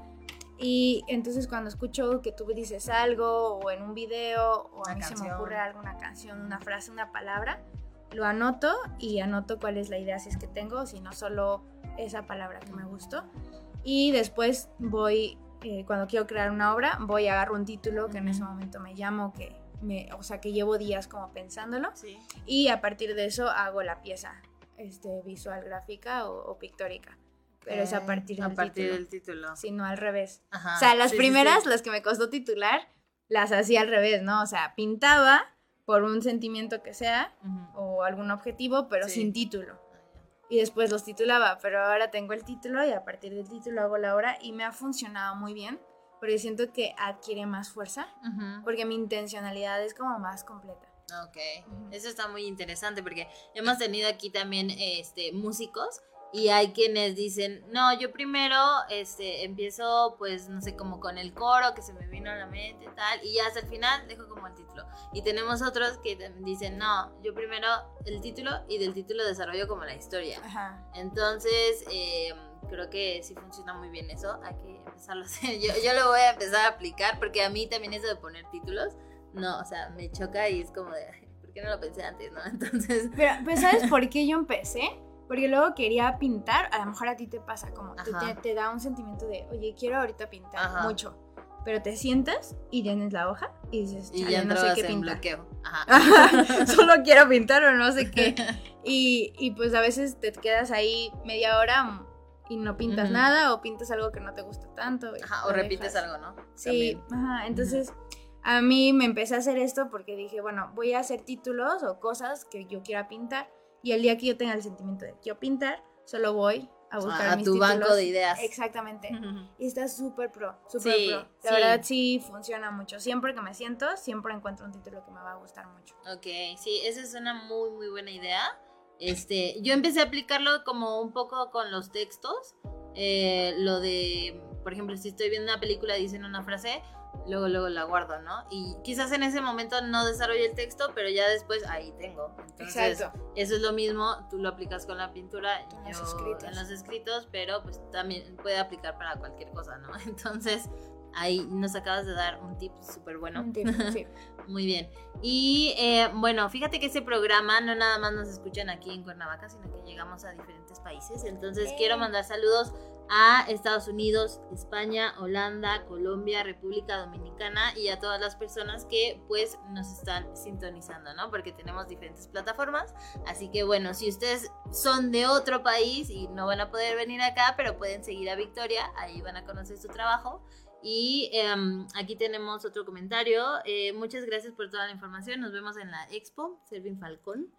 Y entonces cuando escucho que tú dices algo o en un video o a mí se me ocurre alguna canción, una frase, una palabra, lo anoto y anoto cuál es la idea si es que tengo, si no solo esa palabra que me gustó. Y después voy, eh, cuando quiero crear una obra, voy a agarrar un título que en ese momento me llamo, que me, o sea, que llevo días como pensándolo. Y a partir de eso hago la pieza este, visual gráfica o, pictórica. Pero es a partir, a partir del título. Si no al revés. o sea, las primeras, las que me costó titular, las hacía al revés, ¿no? O sea, pintaba por un sentimiento que sea o algún objetivo, pero sin título. Y después los titulaba, pero ahora tengo el título y a partir del título hago la obra y me ha funcionado muy bien porque siento que adquiere más fuerza porque mi intencionalidad es como más completa. Ok, eso está muy interesante porque hemos tenido aquí también este, músicos y hay quienes dicen, no, yo primero este, empiezo pues no sé, como con el coro que se me vino a la mente y tal, y ya hasta el final dejo como el título. Y tenemos otros que dicen, no, yo primero el título y del título desarrollo como la historia. Entonces, eh, creo que sí funciona muy bien eso, hay que empezarlo a hacer. Yo, yo lo voy a empezar a aplicar porque a mí también eso de poner títulos no, o sea, me choca y es como de, ¿por qué no lo pensé antes, no? Entonces... Pero, pues, ¿sabes por qué yo empecé? Porque luego quería pintar, a lo mejor a ti te pasa como, te, te, da un sentimiento de, oye, quiero ahorita pintar mucho. Pero te sientas y tienes la hoja y dices, y ya no sé qué pintar. bloqueo. Ajá. Solo quiero pintar o no sé qué. Y, y, pues a veces te quedas ahí media hora y no pintas nada o pintas algo que no te gusta tanto. Ajá, o repites algo, ¿no? Sí, ajá. Entonces a mí me empecé a hacer esto porque dije, bueno, voy a hacer títulos o cosas que yo quiera pintar y el día que yo tenga el sentimiento de quiero pintar, solo voy a buscar a tu banco de ideas. Exactamente. Y está súper pro, súper pro. La verdad sí funciona mucho. Siempre que me siento, siempre encuentro un título que me va a gustar mucho. Ok, sí, esa es una muy, muy buena idea. Este, yo empecé a aplicarlo como un poco con los textos. Eh, lo de, por ejemplo, si estoy viendo una película dicen una frase, luego, luego la guardo, ¿no? Y quizás en ese momento no desarrolle el texto, pero ya después ahí tengo. Entonces, Exacto. Eso es lo mismo, tú lo aplicas con la pintura, en, los escritos. en los escritos, pero pues también puede aplicar para cualquier cosa, ¿no? Entonces, ahí nos acabas de dar un tip súper bueno. Un tip, sí. Muy bien. Y eh, bueno, fíjate que ese programa no nada más nos escuchan aquí en Cuernavaca, sino que llegamos a diferentes países. Entonces, quiero mandar saludos a Estados Unidos, España, Holanda, Colombia, República Dominicana y a todas las personas que pues nos están sintonizando, ¿no? Porque tenemos diferentes plataformas. Así que bueno, si ustedes son de otro país y no van a poder venir acá, pero pueden seguir a Victoria, ahí van a conocer su trabajo. Y em, aquí tenemos otro comentario. Eh, muchas gracias por toda la información. Nos vemos en la expo, Servin Falcón.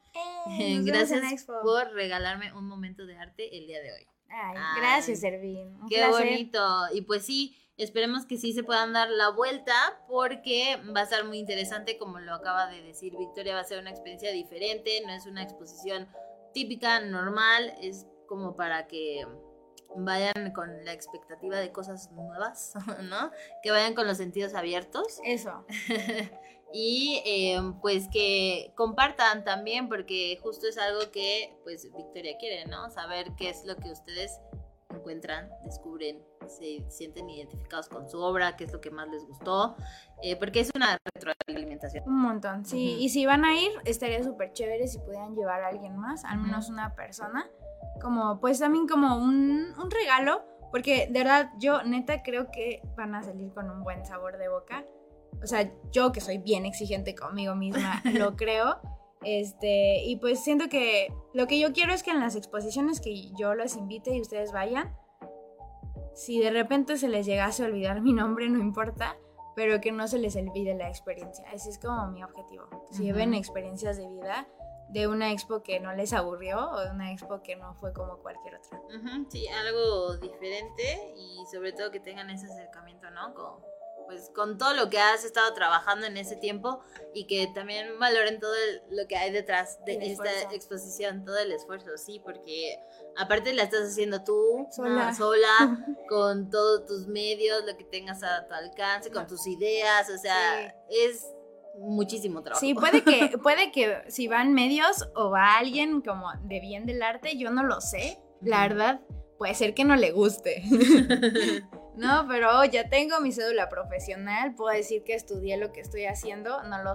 Eh, gracias por regalarme un momento de arte el día de hoy. Ay, gracias, Ervin. qué bonito. Y pues sí, esperemos que sí se puedan dar la vuelta porque va a estar muy interesante, como lo acaba de decir Victoria, va a ser una experiencia diferente, no es una exposición típica, normal, es como para que vayan con la expectativa de cosas nuevas, ¿no? Que vayan con los sentidos abiertos. Eso. y em, pues que compartan también porque justo es algo que pues Victoria quiere, ¿no? Saber qué es lo que ustedes encuentran, descubren, se sienten identificados con su obra, qué es lo que más les gustó, eh, porque es una retroalimentación. Un montón, sí. Y si van a ir, estaría súper chévere si pudieran llevar a alguien más, al menos una persona, como pues también como un, un regalo Porque de verdad, yo neta creo que van a salir con un buen sabor de boca. O sea, yo que soy bien exigente conmigo misma, lo creo. Este, y pues siento que lo que yo quiero es que en las exposiciones que yo los invite y ustedes vayan, si de repente se les llegase a olvidar mi nombre, no importa, pero que no se les olvide la experiencia. Ese es como mi objetivo. Si lleven experiencias de vida de una expo que no les aburrió o de una expo que no fue como cualquier otra. sí, algo diferente y sobre todo que tengan ese acercamiento, ¿no? Con, pues con todo lo que has estado trabajando en ese tiempo y que también valoren todo lo que hay detrás de esta exposición, todo el esfuerzo, sí, porque aparte la estás haciendo tú, sola, sola con todos tus medios, lo que tengas a tu alcance, con tus ideas, o sea, es muchísimo trabajo. Sí, puede que, puede que si van medios o va alguien como de bien del arte, yo no lo sé, la verdad, puede ser que no le guste. No, pero ya tengo mi cédula profesional, puedo decir que estudié lo que estoy haciendo, no lo,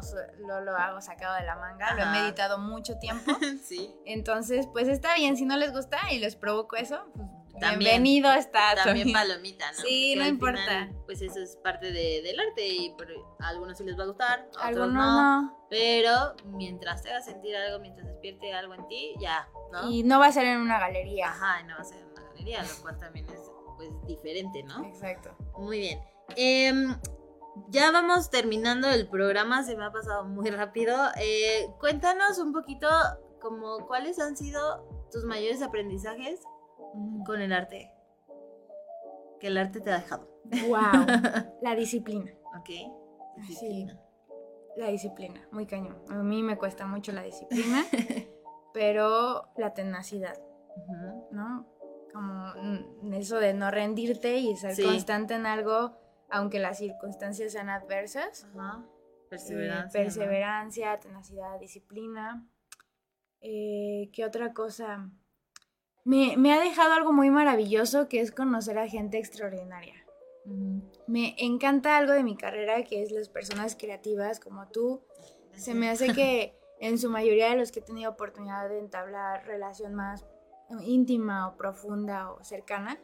lo, hago sacado de la manga, lo he meditado mucho tiempo. sí. Entonces, pues está bien, si no les gusta y les provoco eso, pues bienvenido está. También palomita, ¿no? Sí, no importa. pues eso es parte del arte y a algunos sí les va a gustar, a otros no, Pero mientras te haga sentir algo, mientras despierte algo en ti, ya, ¿no? Y no va a ser en una galería. Ajá, no va a ser en una galería, lo cual también es pues diferente, ¿no? Exacto. Muy bien. Em, ya vamos terminando el programa, se me ha pasado muy rápido. Eh, cuéntanos un poquito como cuáles han sido tus mayores aprendizajes con el arte. Que el arte te ha dejado. Wow. La disciplina. Ok. Sí. La disciplina, muy cañón. A mí me cuesta mucho la disciplina, pero la tenacidad, ¿no? como eso de no rendirte y ser constante en algo, aunque las circunstancias sean adversas. Ajá. Perseverancia. Eh, perseverancia, tenacidad, disciplina. Eh, ¿Qué otra cosa? Me, me, ha dejado algo muy maravilloso que es conocer a gente extraordinaria. Me encanta algo de mi carrera que es las personas creativas como tú. Se me hace que en su mayoría de los que he tenido oportunidad de entablar relación más íntima o profunda o cercana,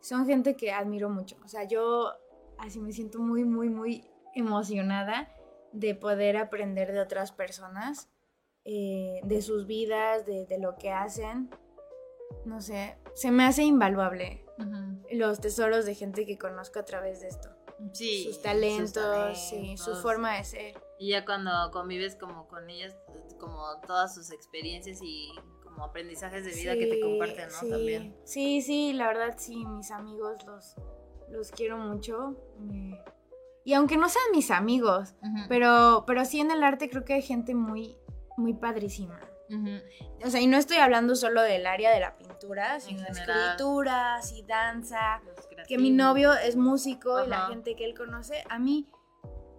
son gente que admiro mucho. O sea, yo así me siento muy, muy, muy emocionada de poder aprender de otras personas, eh, de sus vidas, de, lo que hacen. No sé, se me hace invaluable los tesoros de gente que conozco a través de esto. Sí, sus talentos, sí, su forma de ser. Y ya cuando convives como con ellas, como todas sus experiencias y como aprendizajes de vida que te comparten, ¿no? Sí, También. Sí, sí, la verdad sí, mis amigos los, los quiero mucho. Y aunque no sean mis amigos, pero, pero sí en el arte creo que hay gente muy, muy padrísima. O sea, y no estoy hablando solo del área de la pintura, sino de escrituras y danza. Que mi novio es músico y la gente que él conoce, a mí,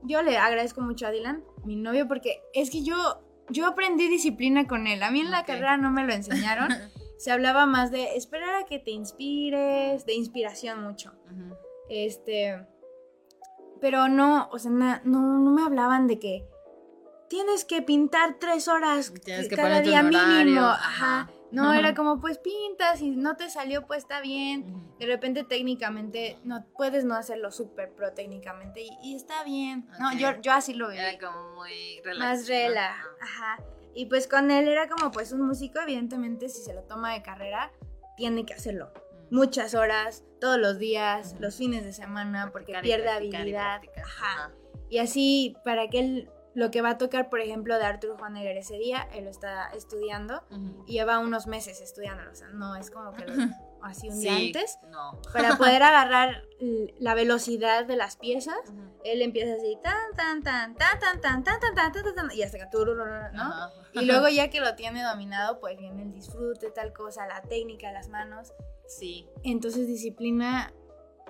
yo le agradezco mucho a Dylan, mi novio, porque es que yo yo aprendí disciplina con él. A mí en la carrera no me lo enseñaron. Se hablaba más de esperar a que te inspires, de inspiración mucho. Este. Pero no, o sea, no, no me hablaban de que tienes que pintar tres horas cada día mínimo. Ajá. No, era como, pues pintas y no te salió, pues está bien. De repente técnicamente no puedes no hacerlo súper pro técnicamente y, está bien. No, yo, yo así lo veo. Era como muy relax. Más rela, ajá. Y pues con él era como pues un músico, evidentemente si se lo toma de carrera, tiene que hacerlo. Mm. Muchas horas, todos los días, los fines de semana, porque pierde habilidad. ajá. Y así, para que él lo que va a tocar, por ejemplo, de Arthur Honegger ese día, él lo está estudiando y lleva unos meses estudiándolo, o sea, no es como que lo, así un día antes. No. Para poder agarrar la velocidad de las piezas, él empieza así, tan, tan, tan, tan, tan, tan, tan, tan, tan, tan, tan, y hasta que ¿no? Y luego ya que lo tiene dominado, pues viene el disfrute, tal cosa, la técnica, las manos. Sí. Entonces, disciplina.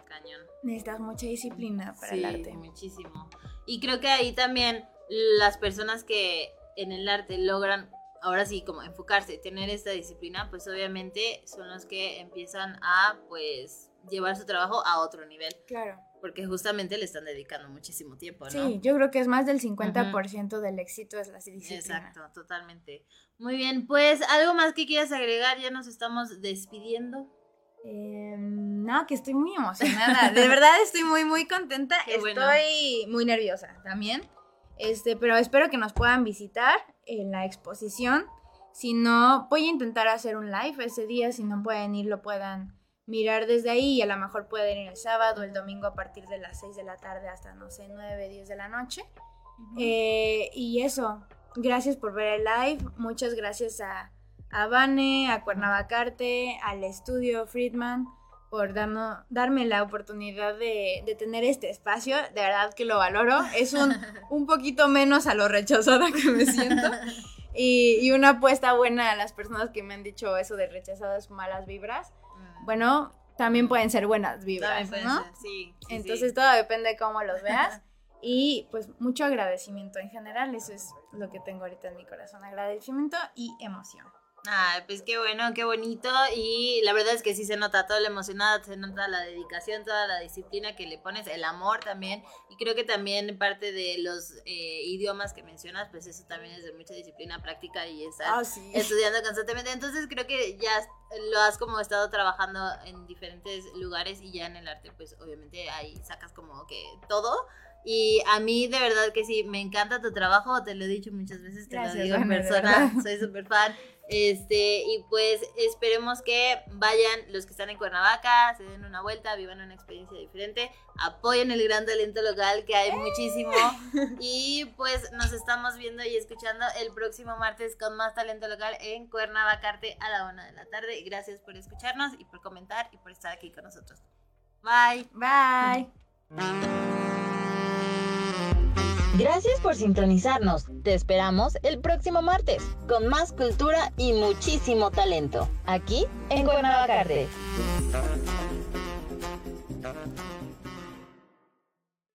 Cañón. Necesitas mucha disciplina para el arte. muchísimo. Y creo que ahí también las personas que en el arte logran ahora sí como enfocarse, tener esta disciplina, pues obviamente son los que empiezan a pues llevar su trabajo a otro nivel. Claro. Porque justamente le están dedicando muchísimo tiempo, ¿no? Sí, yo creo que es más del 50% del éxito es la disciplina. Exacto, totalmente. Muy bien, pues algo más que quieras agregar, ya nos estamos despidiendo. Em, no, que estoy muy emocionada. De verdad estoy muy, muy contenta. estoy muy nerviosa también. Este, pero espero que nos puedan visitar en la exposición. Si no, voy a intentar hacer un live ese día. Si no pueden ir, lo puedan mirar desde ahí y a lo mejor pueden ir el sábado o el domingo a partir de las 6 de la tarde hasta, no sé, 9, 10 de la noche. Eh, y eso, gracias por ver el live. Muchas gracias a, a Vane, a Cuernavacarte, al estudio Friedman por darme la oportunidad de, tener este espacio. De verdad que lo valoro. Es un, un poquito menos a lo rechazada que me siento. Y, y, una apuesta buena a las personas que me han dicho eso de rechazadas malas vibras. Mm. Bueno, también pueden ser buenas vibras, ¿no? sí, Entonces todo depende de cómo los veas. Y pues mucho agradecimiento en general, eso es lo que tengo ahorita en mi corazón, agradecimiento y emoción. Ay, pues qué bueno, qué bonito. Y la verdad es que sí se nota todo la emocionada, se nota la dedicación, toda la disciplina que le pones, el amor también. Y creo que también parte de los eh, idiomas que mencionas, pues eso también es de mucha disciplina práctica y estar ah, estudiando constantemente. Entonces creo que ya lo has como estado trabajando en diferentes lugares y ya en el arte, pues obviamente ahí sacas como que todo. Y a mí de verdad que sí, me encanta tu trabajo, te lo he dicho muchas veces, te lo digo en persona, soy súper fan. Este, y pues esperemos que vayan los que están en Cuernavaca, se den una vuelta, vivan una experiencia diferente, apoyen el gran talento local que hay muchísimo y pues nos estamos viendo y escuchando el próximo martes con más talento local en Cuernavacarte a la una de la tarde. Gracias por escucharnos y por comentar y por estar aquí con nosotros. Bye. Bye. Gracias por sintonizarnos. Te esperamos el próximo martes con más cultura y muchísimo talento, aquí en Cuernavacarte.